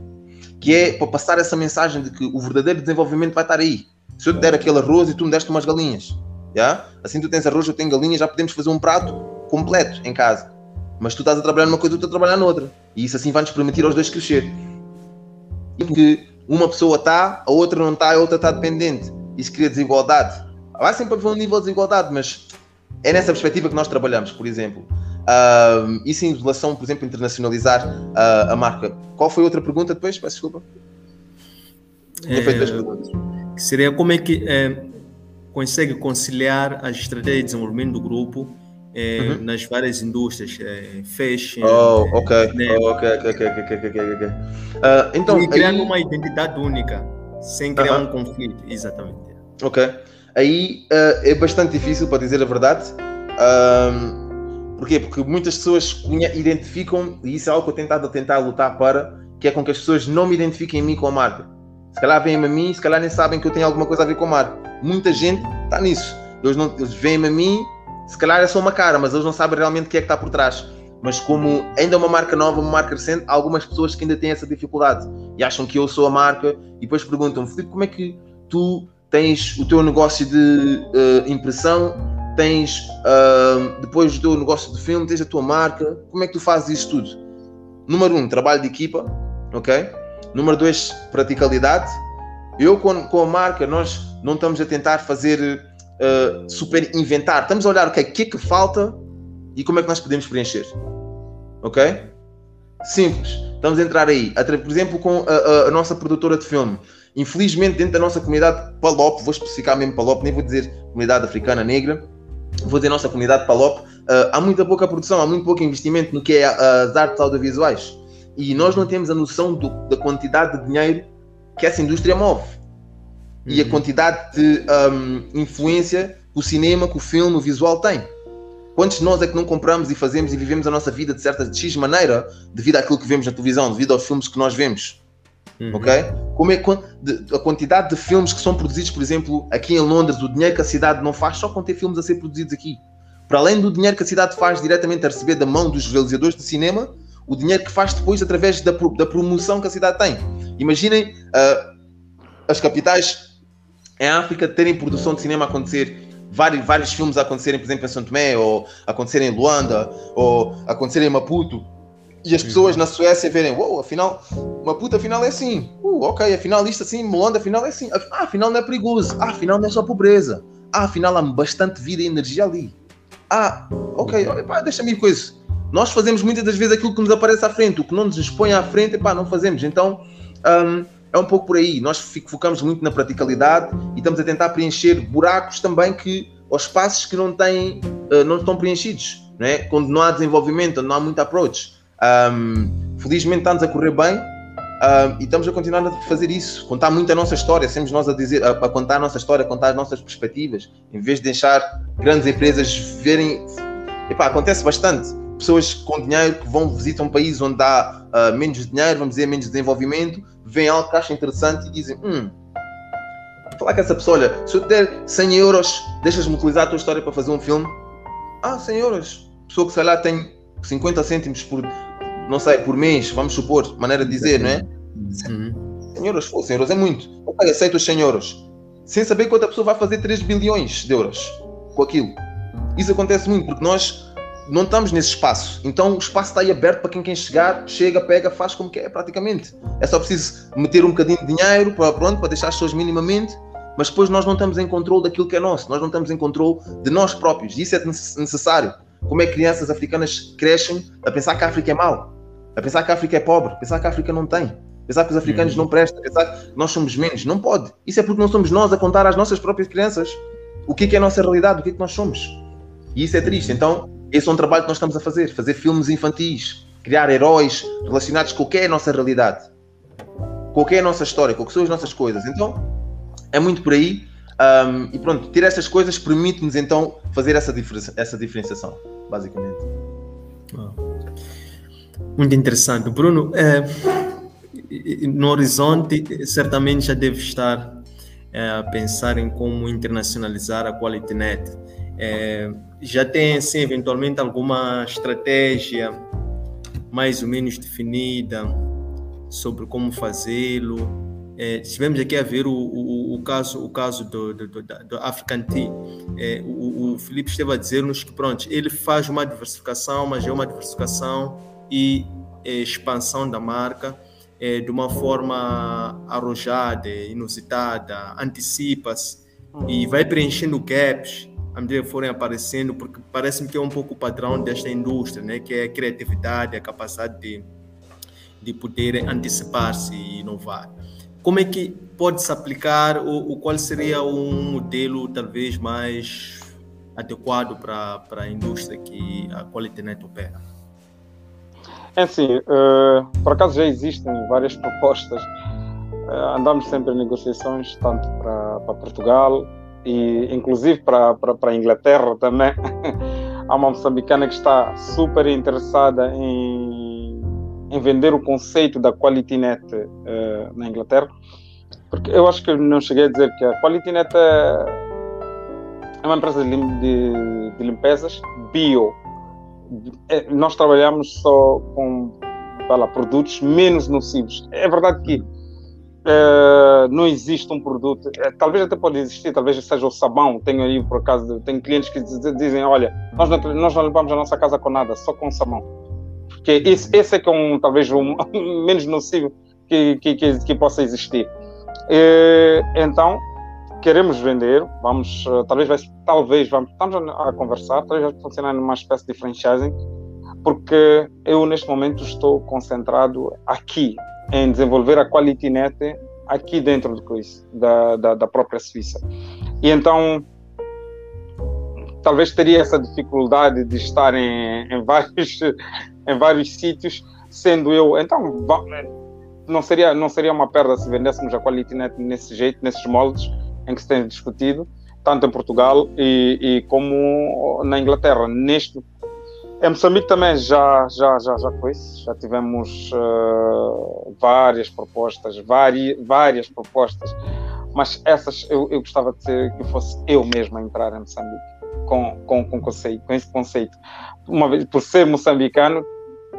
Que é para passar essa mensagem de que o verdadeiro desenvolvimento vai estar aí. Se eu te der aquele arroz e tu me deste umas galinhas, Yeah? Assim tu tens arroz, eu tenho galinha, já podemos fazer um prato completo em casa. Mas tu estás a trabalhar numa coisa, eu estou a trabalhar noutra. E isso assim vai nos permitir aos dois crescer. Porque uma pessoa está, a outra não está, a outra está dependente. Isso cria desigualdade. Vai sempre haver um nível de desigualdade, mas é nessa perspectiva que nós trabalhamos, por exemplo. Uh, isso em relação, por exemplo, internacionalizar uh, a marca. Qual foi a outra pergunta depois? Peço desculpa. É, seria como é que é, consegue conciliar a estratégia de desenvolvimento do grupo é, uhum. nas várias indústrias, é, fashion. Oh, ok. Né? Oh, ok, ok, ok, ok, ok, ok. Uh, então, e criando aí... uma identidade única, sem criar uh -huh. um conflito, exatamente. Ok. Aí uh, é bastante difícil, para dizer a verdade. Um, porquê? Porque muitas pessoas identificam, e isso é algo que eu tentado tentar lutar para, que é com que as pessoas não me identifiquem em mim com a marca. Se calhar vêm a mim, se calhar nem sabem que eu tenho alguma coisa a ver com a marca muita gente está nisso. Eles, não, eles a mim, se calhar é só uma cara, mas eles não sabem realmente o que é que está por trás. Mas como ainda é uma marca nova, uma marca recente, há algumas pessoas que ainda têm essa dificuldade e acham que eu sou a marca e depois perguntam-me, Filipe, como é que tu tens o teu negócio de uh, impressão, tens uh, depois o teu negócio de filme, tens a tua marca, como é que tu fazes isso tudo? Número um, trabalho de equipa, ok? Número dois, praticalidade. Eu com, com a marca, nós não estamos a tentar fazer uh, super inventar, estamos a olhar o okay, que é que falta e como é que nós podemos preencher. Ok? Simples. Estamos a entrar aí. Por exemplo, com a, a, a nossa produtora de filme. Infelizmente, dentro da nossa comunidade Palop, vou especificar mesmo Palop, nem vou dizer comunidade africana negra, vou dizer nossa comunidade Palop, uh, há muita pouca produção, há muito pouco investimento no que é as artes audiovisuais. E nós não temos a noção do, da quantidade de dinheiro que essa indústria move. Uhum. E a uhum. quantidade de um, influência que o cinema, que o filme, o visual tem. Quantos de nós é que não compramos e fazemos e vivemos a nossa vida de certa de X maneira devido àquilo que vemos na televisão, devido aos filmes que nós vemos? Uhum. Ok? Como é a quantidade de filmes que são produzidos, por exemplo, aqui em Londres, o dinheiro que a cidade não faz só com ter filmes a ser produzidos aqui. Para além do dinheiro que a cidade faz diretamente a receber da mão dos realizadores de cinema, o dinheiro que faz depois através da, da promoção que a cidade tem. Imaginem uh, as capitais em África terem produção de cinema a acontecer vários, vários filmes a acontecerem, por exemplo, em São Tomé, ou acontecerem em Luanda, ou acontecerem em Maputo, e as pessoas na Suécia verem, uou, wow, afinal, Maputo afinal é assim, uh, ok, afinal isto assim, Luanda afinal é assim, ah, afinal não é perigoso, ah, afinal não é só pobreza, ah, afinal há bastante vida e energia ali. Ah, ok, deixa-me ir com isso. Nós fazemos muitas das vezes aquilo que nos aparece à frente, o que não nos expõe à frente, pá, não fazemos. Então, um, é um pouco por aí. Nós focamos muito na praticalidade e estamos a tentar preencher buracos também que, ou espaços que não têm, uh, não estão preenchidos, não é? Quando não há desenvolvimento, não há muito approach. Um, felizmente está-nos a correr bem um, e estamos a continuar a fazer isso, contar muito a nossa história, sempre nós a dizer, a, a, contar a nossa história, contar as nossas perspectivas, em vez de deixar grandes empresas verem. Epá, acontece bastante pessoas com dinheiro que vão visitar um país onde há uh, menos dinheiro, vamos dizer, menos desenvolvimento, veem algo que acham interessante e dizem: Hum, falar com essa pessoa, olha, se eu te der 100 euros, deixas-me utilizar a tua história para fazer um filme? Ah, 100 euros. Pessoa que sei lá tem 50 cêntimos por, não sei, por mês, vamos supor, maneira de dizer, não é? Uhum. 100 euros, pô, 100 euros é muito. Ok, aceito os 100 euros. Sem saber quanto a pessoa vai fazer 3 bilhões de euros com aquilo. Isso acontece muito, porque nós não estamos nesse espaço. Então o espaço está aí aberto para quem quer chegar, chega, pega, faz como quer, praticamente. É só preciso meter um bocadinho de dinheiro para, pronto, para deixar as pessoas minimamente, mas depois nós não estamos em controle daquilo que é nosso, nós não estamos em controle de nós próprios. E isso é necessário. Como é que crianças africanas crescem a pensar que a África é mau, a pensar que a África é pobre, a pensar que a África não tem, a pensar que os africanos uhum. não prestam, a pensar que nós somos menos. Não pode. Isso é porque não somos nós a contar às nossas próprias crianças o que é, que é a nossa realidade, o que é que nós somos. E isso é triste. Então, esse é um trabalho que nós estamos a fazer, fazer filmes infantis, criar heróis relacionados com o que é a nossa realidade, com o que é a nossa história, com o que são as nossas coisas. Então, é muito por aí. Um, e pronto, ter essas coisas permite-nos então fazer essa, diferença, essa diferenciação, basicamente. Muito interessante. Bruno, é, no horizonte certamente já deve estar é, a pensar em como internacionalizar a Quality Net. É, já tem, assim, eventualmente alguma estratégia mais ou menos definida sobre como fazê-lo? É, estivemos aqui a ver o, o, o, caso, o caso do, do, do, do African Tea. É, o, o Felipe esteve a dizer-nos que, pronto, ele faz uma diversificação, mas é uma diversificação e é, expansão da marca é, de uma forma arrojada, inusitada, antecipa-se e vai preenchendo gaps à medida que forem aparecendo, porque parece-me que é um pouco o padrão desta indústria, né? que é a criatividade, a capacidade de, de poder antecipar-se e inovar. Como é que pode-se aplicar, ou, ou qual seria um modelo talvez mais adequado para, para a indústria que a QualityNet opera? É assim, uh, por acaso já existem várias propostas. Uh, andamos sempre em negociações, tanto para, para Portugal, e inclusive para, para, para a Inglaterra também. Há uma moçambicana que está super interessada em, em vender o conceito da QualityNet uh, na Inglaterra, porque eu acho que não cheguei a dizer que a QualityNet é, é uma empresa de, de, de limpezas bio. É, nós trabalhamos só com lá, produtos menos nocivos. É verdade que Uh, não existe um produto, uh, talvez até pode existir, talvez seja o sabão. Tenho aí, por acaso, tenho clientes que dizem: Olha, nós não, nós não limpamos a nossa casa com nada, só com sabão. Porque esse, esse é que é um, talvez um, um menos nocivo que, que, que, que possa existir. Uh, então, queremos vender, vamos, talvez, vai, talvez vamos, estamos a, a conversar, talvez vai funcionar numa espécie de franchising, porque eu neste momento estou concentrado aqui em desenvolver a Quality Net aqui dentro do CRIS, da, da, da própria Suíça. E então talvez teria essa dificuldade de estar em, em vários em vários sítios, sendo eu então não seria não seria uma perda se vendêssemos a Quality Net nesse jeito, nesses moldes em que se tem discutido, tanto em Portugal e, e como na Inglaterra. Neste em Moçambique também já já já já foi, já tivemos uh, várias propostas, várias várias propostas, mas essas eu, eu gostava de ser que fosse eu mesmo a entrar em Moçambique com, com, com, conceito, com esse conceito. Uma vez, por ser moçambicano,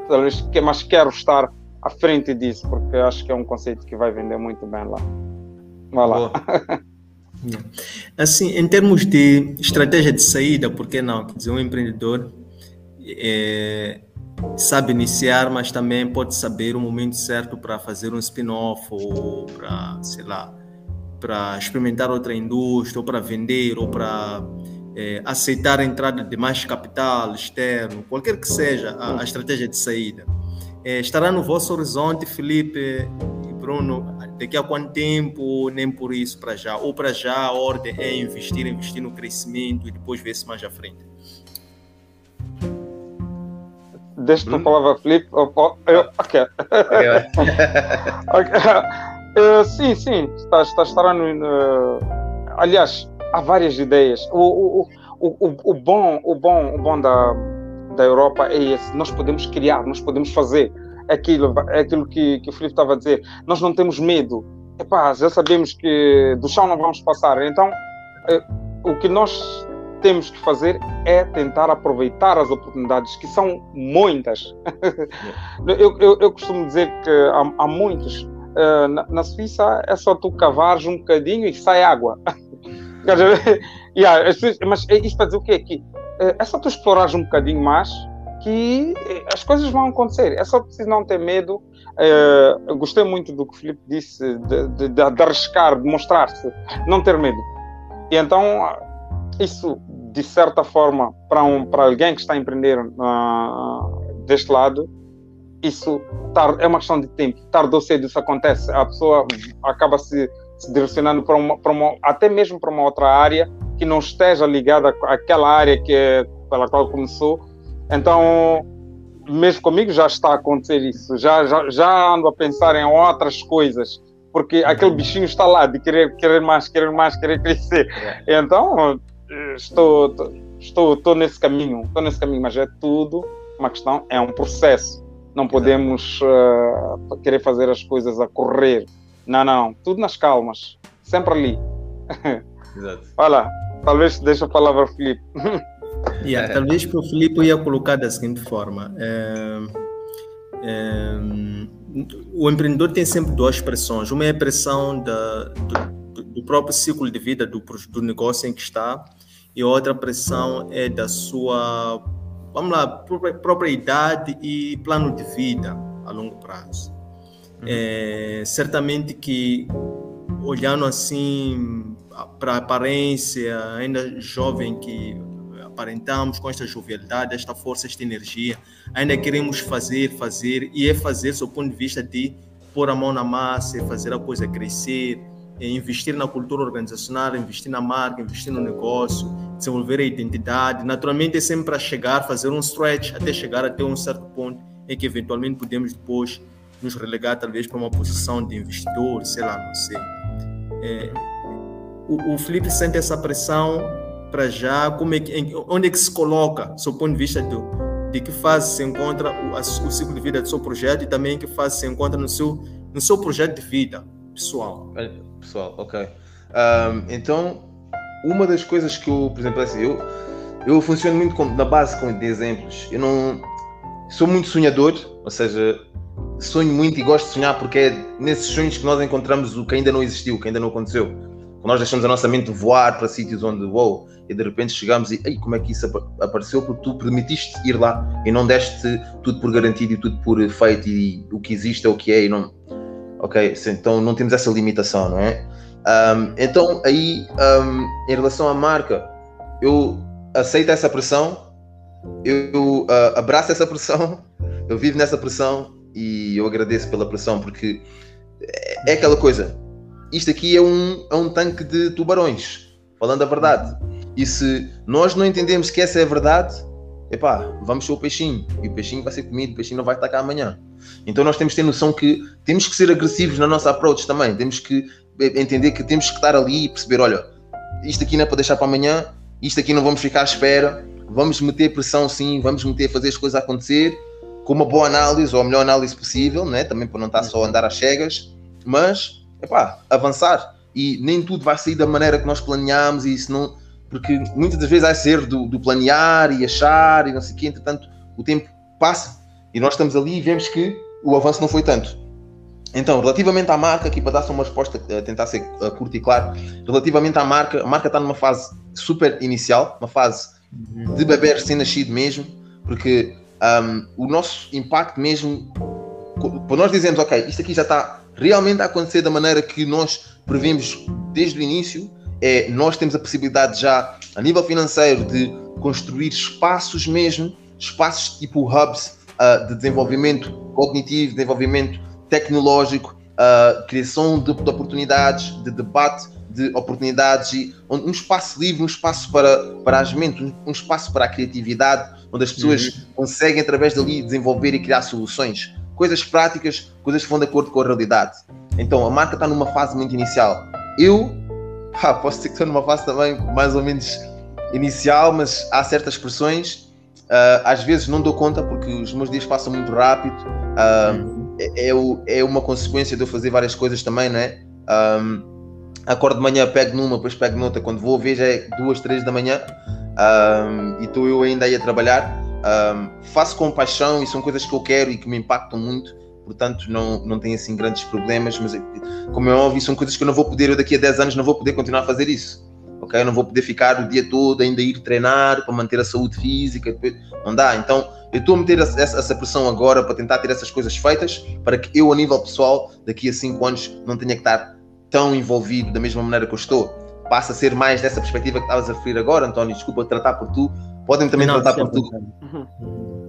talvez, mas quero estar à frente disso, porque acho que é um conceito que vai vender muito bem lá. Vai lá. Assim, em termos de estratégia de saída, por que não? Quer dizer, um empreendedor é, sabe iniciar, mas também pode saber o momento certo para fazer um spin-off ou para, sei lá, para experimentar outra indústria, ou para vender, ou para é, aceitar a entrada de mais capital externo, qualquer que seja a, a estratégia de saída. É, estará no vosso horizonte, Felipe e Bruno, daqui a quanto tempo, nem por isso para já? Ou para já a ordem é investir, investir no crescimento e depois ver se mais à frente? Deixa hum? a palavra, Felipe. Oh, oh, eu, ok. okay. Uh, sim, sim, está, está, estará no. Uh, aliás, há várias ideias. O, o, o, o, bom, o bom, o bom da, da Europa é esse. Nós podemos criar, nós podemos fazer aquilo, é aquilo que, que o Filipe estava a dizer. Nós não temos medo. Epá, já sabemos que do chão não vamos passar. Então, é, o que nós temos que fazer é tentar aproveitar as oportunidades, que são muitas. eu, eu, eu, costumo dizer que há, há muitos. Uh, na, na, Suíça é só tu cavares um bocadinho e sai água. yeah, mas é isto para dizer o quê? Que eh, é só tu explorares um bocadinho mais que eh, as coisas vão acontecer. É só preciso não ter medo. Uh, gostei muito do que o Filipe disse, de, de, de, de arriscar, de mostrar-se, não ter medo. E então, isso, de certa forma, para um, para alguém que está a empreender uh, deste lado, isso é uma questão de tempo. Tarde ou cedo isso acontece. A pessoa acaba se se direcionando para uma, para uma, até mesmo para uma outra área que não esteja ligada àquela área que é, pela qual começou. Então, mesmo comigo já está a acontecer isso. Já, já, já ando a pensar em outras coisas, porque aquele bichinho está lá de querer, querer mais, querer mais, querer crescer. É. Então, estou, estou, estou nesse caminho, estou nesse caminho, mas é tudo uma questão, é um processo. Não podemos uh, querer fazer as coisas a correr não, não, tudo nas calmas, sempre ali. Exato. Olha, talvez deixe a palavra ao Felipe. Yeah, talvez para o Felipe ia colocar da seguinte forma. É, é, o empreendedor tem sempre duas pressões. Uma é a pressão da, do, do, próprio ciclo de vida do, do negócio em que está e outra pressão é da sua, vamos lá, própria, própria idade e plano de vida a longo prazo. Uhum. É, certamente que olhando assim para a aparência, ainda jovem que aparentamos com esta jovialidade, esta força, esta energia, ainda queremos fazer, fazer, e é fazer do ponto de vista de pôr a mão na massa, fazer a coisa crescer, investir na cultura organizacional, investir na marca, investir no negócio, desenvolver a identidade. Naturalmente é sempre para chegar, fazer um stretch até chegar até um certo ponto em que eventualmente podemos depois nos relegar talvez para uma posição de investidor, sei lá, não sei. É, o, o Felipe sente essa pressão para já, como é que, onde é que se coloca, do ponto de vista do, de que fase se encontra o, o ciclo de vida do seu projeto e também em que fase se encontra no seu, no seu projeto de vida pessoal. Pessoal, ok. Um, então, uma das coisas que eu, por exemplo, assim, eu, eu funciono muito com, na base com de exemplos. Eu não sou muito sonhador, ou seja, sonho muito e gosto de sonhar porque é nesses sonhos que nós encontramos o que ainda não existiu, o que ainda não aconteceu. Nós deixamos a nossa mente voar para sítios onde, uou, e de repente chegamos e, ei, como é que isso apareceu? Porque tu permitiste ir lá e não deste tudo por garantido e tudo por feito e o que existe é o que é e não. Ok, então não temos essa limitação, não é? Um, então aí, um, em relação à marca, eu aceito essa pressão eu uh, abraço essa pressão, eu vivo nessa pressão e eu agradeço pela pressão porque é, é aquela coisa. Isto aqui é um, é um tanque de tubarões, falando a verdade. E se nós não entendemos que essa é a verdade, epá, vamos ser o peixinho. E o peixinho vai ser comido, o peixinho não vai estar cá amanhã. Então nós temos que ter noção que temos que ser agressivos na nossa approach também. Temos que entender que temos que estar ali e perceber, olha, isto aqui não é para deixar para amanhã, isto aqui não vamos ficar à espera, vamos meter pressão sim, vamos meter fazer as coisas acontecer com uma boa análise ou a melhor análise possível, né? também para não estar só a andar às cegas, mas epá, avançar. E nem tudo vai sair da maneira que nós planeámos e isso não. Porque muitas das vezes vai ser do, do planear e achar e não sei o quê, entretanto o tempo passa e nós estamos ali e vemos que o avanço não foi tanto. Então, relativamente à marca, aqui para dar só uma resposta, tentar ser curto e claro, relativamente à marca, a marca está numa fase super inicial, uma fase de bebê recém-nascido mesmo, porque um, o nosso impacto mesmo, para nós dizemos, ok, isto aqui já está realmente a acontecer da maneira que nós previmos desde o início, é nós temos a possibilidade já, a nível financeiro, de construir espaços mesmo, espaços tipo hubs uh, de desenvolvimento cognitivo, desenvolvimento tecnológico, uh, criação de, de oportunidades, de debate de oportunidades e um espaço livre, um espaço para, para as mentes, um espaço para a criatividade, onde as pessoas uhum. conseguem através dali desenvolver e criar soluções, coisas práticas, coisas que vão de acordo com a realidade. Então a marca está numa fase muito inicial. Eu ah, posso dizer que estou numa fase também mais ou menos inicial, mas há certas expressões. Uh, às vezes não dou conta porque os meus dias passam muito rápido. Uh, uhum. é, é, é, uma consequência de eu fazer várias coisas também, não é? Um, acordo de manhã, pego numa, depois pego noutra. Quando vou ver já é duas, três da manhã um, e estou eu ainda aí a trabalhar. Um, faço com paixão e são coisas que eu quero e que me impactam muito. Portanto, não, não tenho assim grandes problemas, mas como é óbvio, são coisas que eu não vou poder, eu daqui a 10 anos não vou poder continuar a fazer isso. Ok? Eu não vou poder ficar o dia todo ainda ir treinar para manter a saúde física. Não dá. Então, eu estou a meter essa, essa pressão agora para tentar ter essas coisas feitas para que eu, a nível pessoal, daqui a 5 anos, não tenha que estar tão envolvido da mesma maneira que eu estou. Passa a ser mais dessa perspectiva que estavas a referir agora, António. Desculpa tratar por tu. Podem também não, tratar por tu.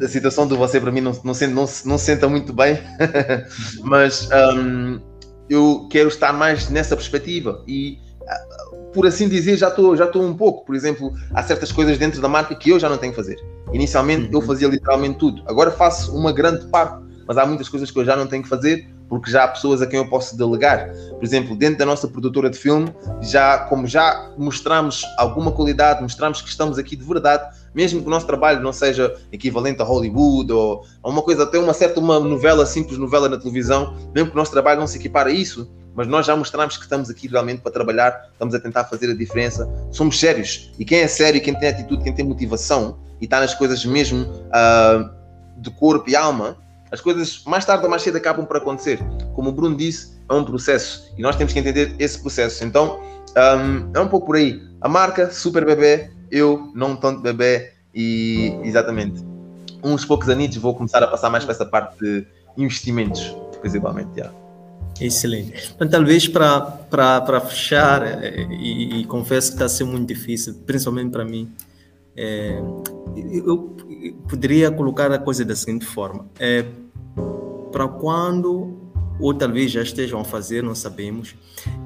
A situação de você para mim não, não, não, não senta muito bem, mas um, eu quero estar mais nessa perspectiva e por assim dizer, já estou já um pouco. Por exemplo, há certas coisas dentro da marca que eu já não tenho que fazer. Inicialmente eu uhum. fazia literalmente tudo. Agora faço uma grande parte, mas há muitas coisas que eu já não tenho que fazer porque já há pessoas a quem eu posso delegar. Por exemplo, dentro da nossa produtora de filme, já como já mostramos alguma qualidade, mostramos que estamos aqui de verdade, mesmo que o nosso trabalho não seja equivalente a Hollywood ou a uma coisa, até uma certa uma novela, simples novela na televisão, mesmo que o nosso trabalho não se equipare a isso, mas nós já mostramos que estamos aqui realmente para trabalhar, estamos a tentar fazer a diferença, somos sérios. E quem é sério, quem tem atitude, quem tem motivação e está nas coisas mesmo uh, de corpo e alma, as coisas mais tarde ou mais cedo acabam por acontecer. Como o Bruno disse, é um processo e nós temos que entender esse processo. Então, um, é um pouco por aí. A marca, super bebê, eu, não tanto bebê, e exatamente. Uns poucos anos vou começar a passar mais para essa parte de investimentos, principalmente. Excelente. Então, talvez para fechar, eh, e, e, confesso que está a ser muito difícil, principalmente para mim, é, eu poderia colocar a coisa da seguinte forma: é, para quando, ou talvez já estejam a fazer, não sabemos,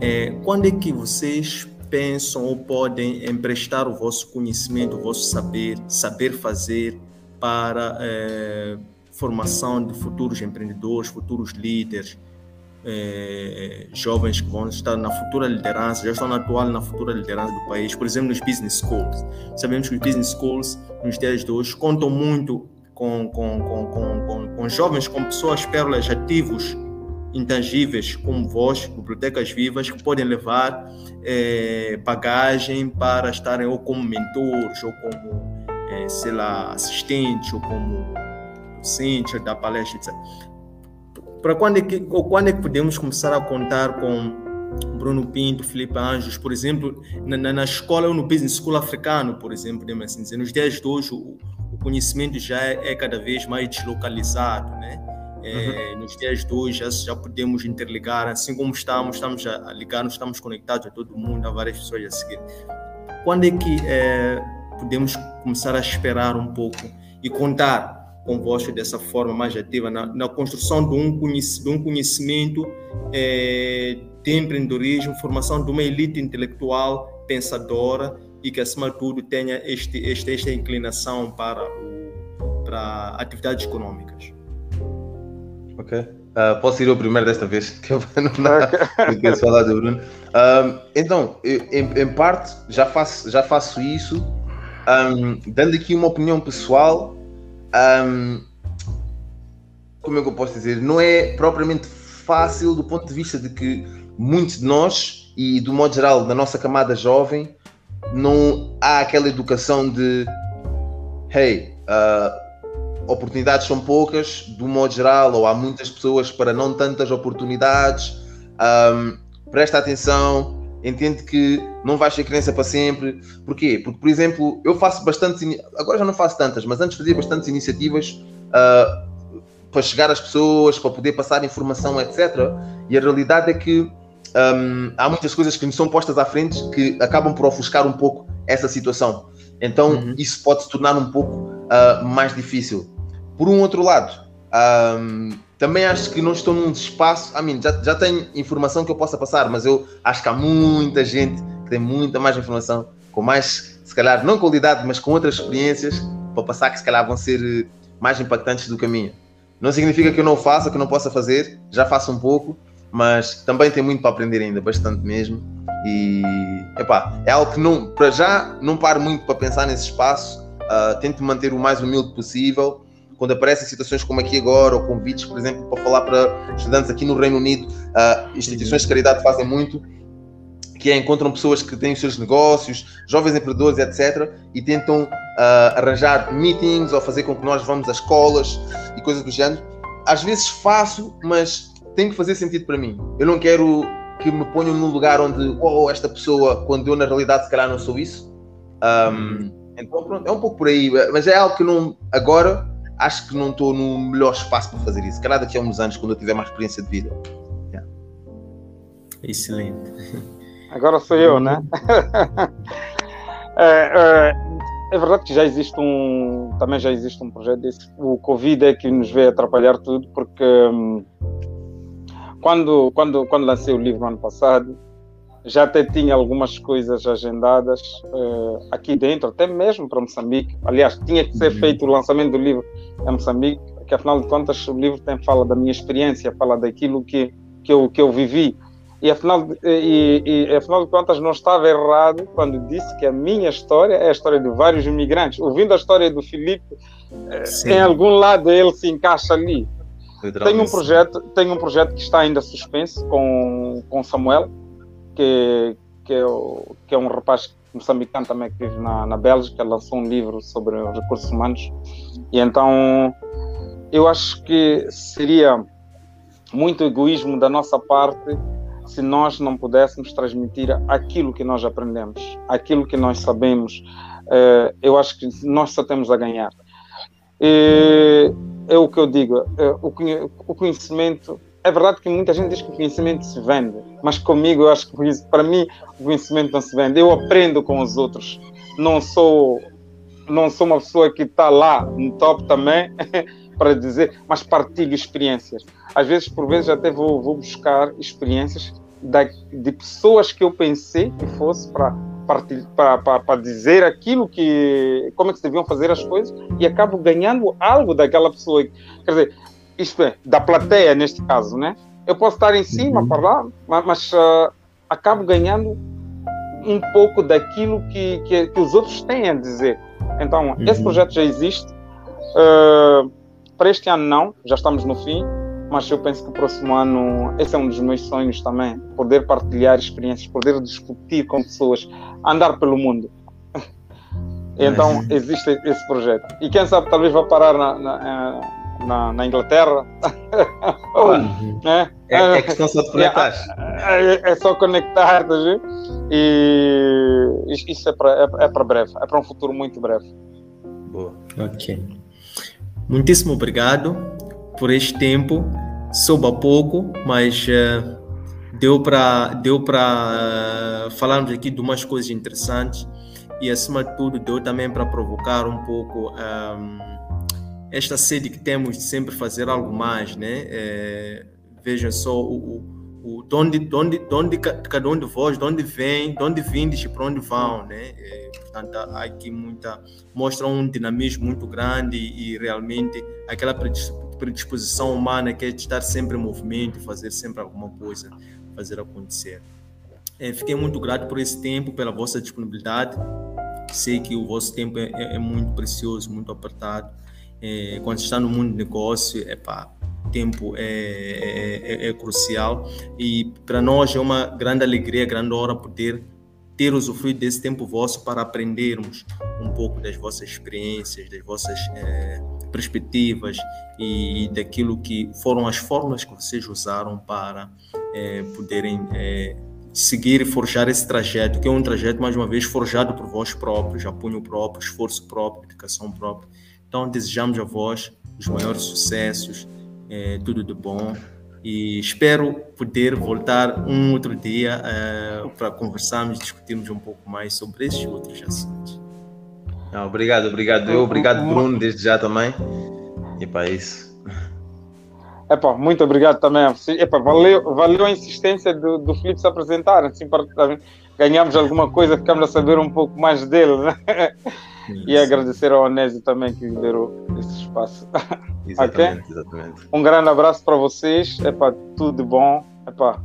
é, quando é que vocês pensam ou podem emprestar o vosso conhecimento, o vosso saber, saber fazer para é, formação de futuros empreendedores, futuros líderes, é, jovens que vão estar na futura liderança, já estão na atual na futura liderança do país, por exemplo, nos business schools. Sabemos que os business schools, nos dias de hoje, contam muito com, com, com, com, com jovens, com pessoas pérolas ativos, intangíveis, como vós, bibliotecas vivas, que podem levar é, bagagem para estarem ou como mentores, ou como, é, sei lá, assistentes, ou como docente da palestra, etc para quando é que, ou quando é que podemos começar a contar com Bruno Pinto, Felipe Anjos, por exemplo, na, na, na escola ou no business school africano, por exemplo, podemos assim dizer, nos dias de hoje o, o conhecimento já é, é, cada vez mais deslocalizado, né? É, uhum. Nos dias de hoje já, já podemos interligar, assim como estamos, estamos a, ligar, estamos conectados a todo mundo, a várias pessoas a seguir. Quando é que é, podemos começar a esperar um pouco e contar convosco dessa forma mais ativa na, na construção de um, de um conhecimento é, de empreendedorismo, formação de uma elite intelectual pensadora e que, acima de tudo, tenha este, este, esta inclinação para, para atividades econômicas. Ok. Uh, posso ir eu primeiro desta vez, que eu não quero falar do Bruno. Um, então, eu, em, em, parte, já faço, já faço isso, um, dando aqui uma opinião pessoal. Um, como é que eu posso dizer? Não é propriamente fácil do ponto de vista de que muitos de nós, e do modo geral da nossa camada jovem, não há aquela educação de hey, uh, oportunidades são poucas, do modo geral, ou há muitas pessoas para não tantas oportunidades. Um, presta atenção, entende que não vais ser criança para sempre. Porquê? Porque, por exemplo, eu faço bastantes, agora já não faço tantas, mas antes fazia bastantes iniciativas uh, para chegar às pessoas, para poder passar informação, etc. E a realidade é que um, há muitas coisas que nos são postas à frente que acabam por ofuscar um pouco essa situação. Então, uhum. isso pode se tornar um pouco uh, mais difícil. Por um outro lado, um, também acho que não estou num espaço. I mean, já, já tenho informação que eu possa passar, mas eu acho que há muita gente que tem muita mais informação, com mais, se calhar, não qualidade, mas com outras experiências para passar que se calhar vão ser eh, mais impactantes do minha. Não significa que eu não faça, que eu não possa fazer, já faço um pouco, mas também tem muito para aprender ainda, bastante mesmo. E epá, é algo que não, para já não paro muito para pensar nesse espaço, uh, tento manter o mais humilde possível quando aparecem situações como aqui agora, ou convites, por exemplo, para falar para estudantes aqui no Reino Unido, uh, instituições de caridade fazem muito, que é encontram pessoas que têm os seus negócios, jovens empreendedores, etc., e tentam uh, arranjar meetings ou fazer com que nós vamos às escolas e coisas do género. Às vezes faço, mas tem que fazer sentido para mim. Eu não quero que me ponham num lugar onde, oh, esta pessoa, quando eu na realidade se calhar não sou isso. Um, então, pronto, é um pouco por aí, mas é algo que não, agora acho que não estou no melhor espaço para fazer isso. Calhar daqui a uns anos, quando eu tiver mais experiência de vida. Yeah. Excelente. Agora sou eu, né? é, é, é, verdade que já existe um. Também já existe um projeto desse. O Covid é que nos veio atrapalhar tudo, porque hum, quando, quando, quando lancei o livro no ano passado, já até tinha algumas coisas agendadas uh, aqui dentro, até mesmo para Moçambique. Aliás, tinha que ser uhum. feito o lançamento do livro em Moçambique, que afinal de contas o livro tem fala da minha experiência, fala daquilo que, que, eu, que eu vivi. E afinal, e, e afinal de contas não estava errado quando disse que a minha história é a história de vários imigrantes. Ouvindo a história do Filipe, eh, em algum lado ele se encaixa ali. Tem um projeto, tem um projeto que está ainda suspenso com, com Samuel, que, que, é, que é um rapaz moçambicano também que vive na, na Bélgica, lançou um livro sobre os recursos humanos. E então eu acho que seria muito egoísmo da nossa parte se nós não pudéssemos transmitir aquilo que nós aprendemos, aquilo que nós sabemos. Uh, eu acho que nós só temos a ganhar. E, é o que eu digo, uh, o conhecimento é verdade que muita gente diz que o conhecimento se vende, mas comigo eu acho que para mim o conhecimento não se vende. Eu aprendo com os outros. Não sou não sou uma pessoa que está lá no top também para dizer, mas partilho experiências. Às vezes, por vezes, até vou, vou buscar experiências da, de pessoas que eu pensei que fosse para para dizer aquilo que como é que se deviam fazer as coisas e acabo ganhando algo daquela pessoa. Quer dizer, isto é, da plateia neste caso, né? Eu posso estar em cima, uhum. falar, mas uh, acabo ganhando um pouco daquilo que, que, que, os outros têm a dizer. Então, uhum. esse projeto já existe. Uh, para este ano não, já estamos no fim, mas eu penso que o próximo ano, esse é um dos meus sonhos também, poder partilhar experiências, poder discutir com pessoas, andar pelo mundo. então, existe esse projeto. E quem sabe talvez vá parar na, na na, na Inglaterra. Uhum. é, é, é questão só de conectar. É, é, é só conectar, tá E isso é para é, é para breve, é para um futuro muito breve. Boa. Ok. Muitíssimo obrigado por este tempo. Soube pouco, mas uh, deu para deu para uh, falarmos aqui de umas coisas interessantes e acima de tudo deu também para provocar um pouco um, esta sede que temos de sempre fazer algo mais, né? É, vejam só o, o, o de, onde, de, onde, de onde cada um de vós, de onde vem, de onde vindes e para onde vão, né? É, portanto, há aqui muita mostra um dinamismo muito grande e, e realmente aquela predisposição humana que é de estar sempre em movimento, fazer sempre alguma coisa, fazer acontecer. É, fiquei muito grato por esse tempo, pela vossa disponibilidade. Sei que o vosso tempo é, é muito precioso, muito apertado. É, quando está no mundo de negócio, é pá, tempo é, é, é, é crucial e para nós é uma grande alegria, grande hora poder ter usufruído desse tempo vosso para aprendermos um pouco das vossas experiências, das vossas é, perspectivas e daquilo que foram as formas que vocês usaram para é, poderem seguir e forjar esse trajeto, que é um trajeto, mais uma vez, forjado por vós próprios, apoio próprio, esforço próprio, dedicação própria. Então, desejamos a vós os maiores sucessos, é, tudo de bom e espero poder voltar um outro dia uh, para conversarmos e discutirmos um pouco mais sobre estes outros assuntos. Não, obrigado, obrigado eu, obrigado Bruno, desde já também. E para isso. Epa, muito obrigado também. Epa, valeu, valeu a insistência do, do Felipe se apresentar, assim, para ganharmos alguma coisa, ficamos a saber um pouco mais dele. Né? E agradecer ao Onésio também que liberou esse espaço. Exatamente, okay? exatamente. Um grande abraço para vocês. É para tudo de bom. É para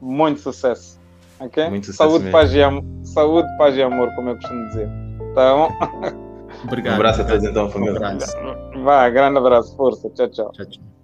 muito sucesso. Okay? Muito sucesso Saúde, paz e amor. Saúde, paz e amor, como eu costumo dizer. Tá bom? Obrigado. Um abraço a todos então, família. Um abraço. Vai, grande abraço, força. Tchau, tchau. tchau, tchau.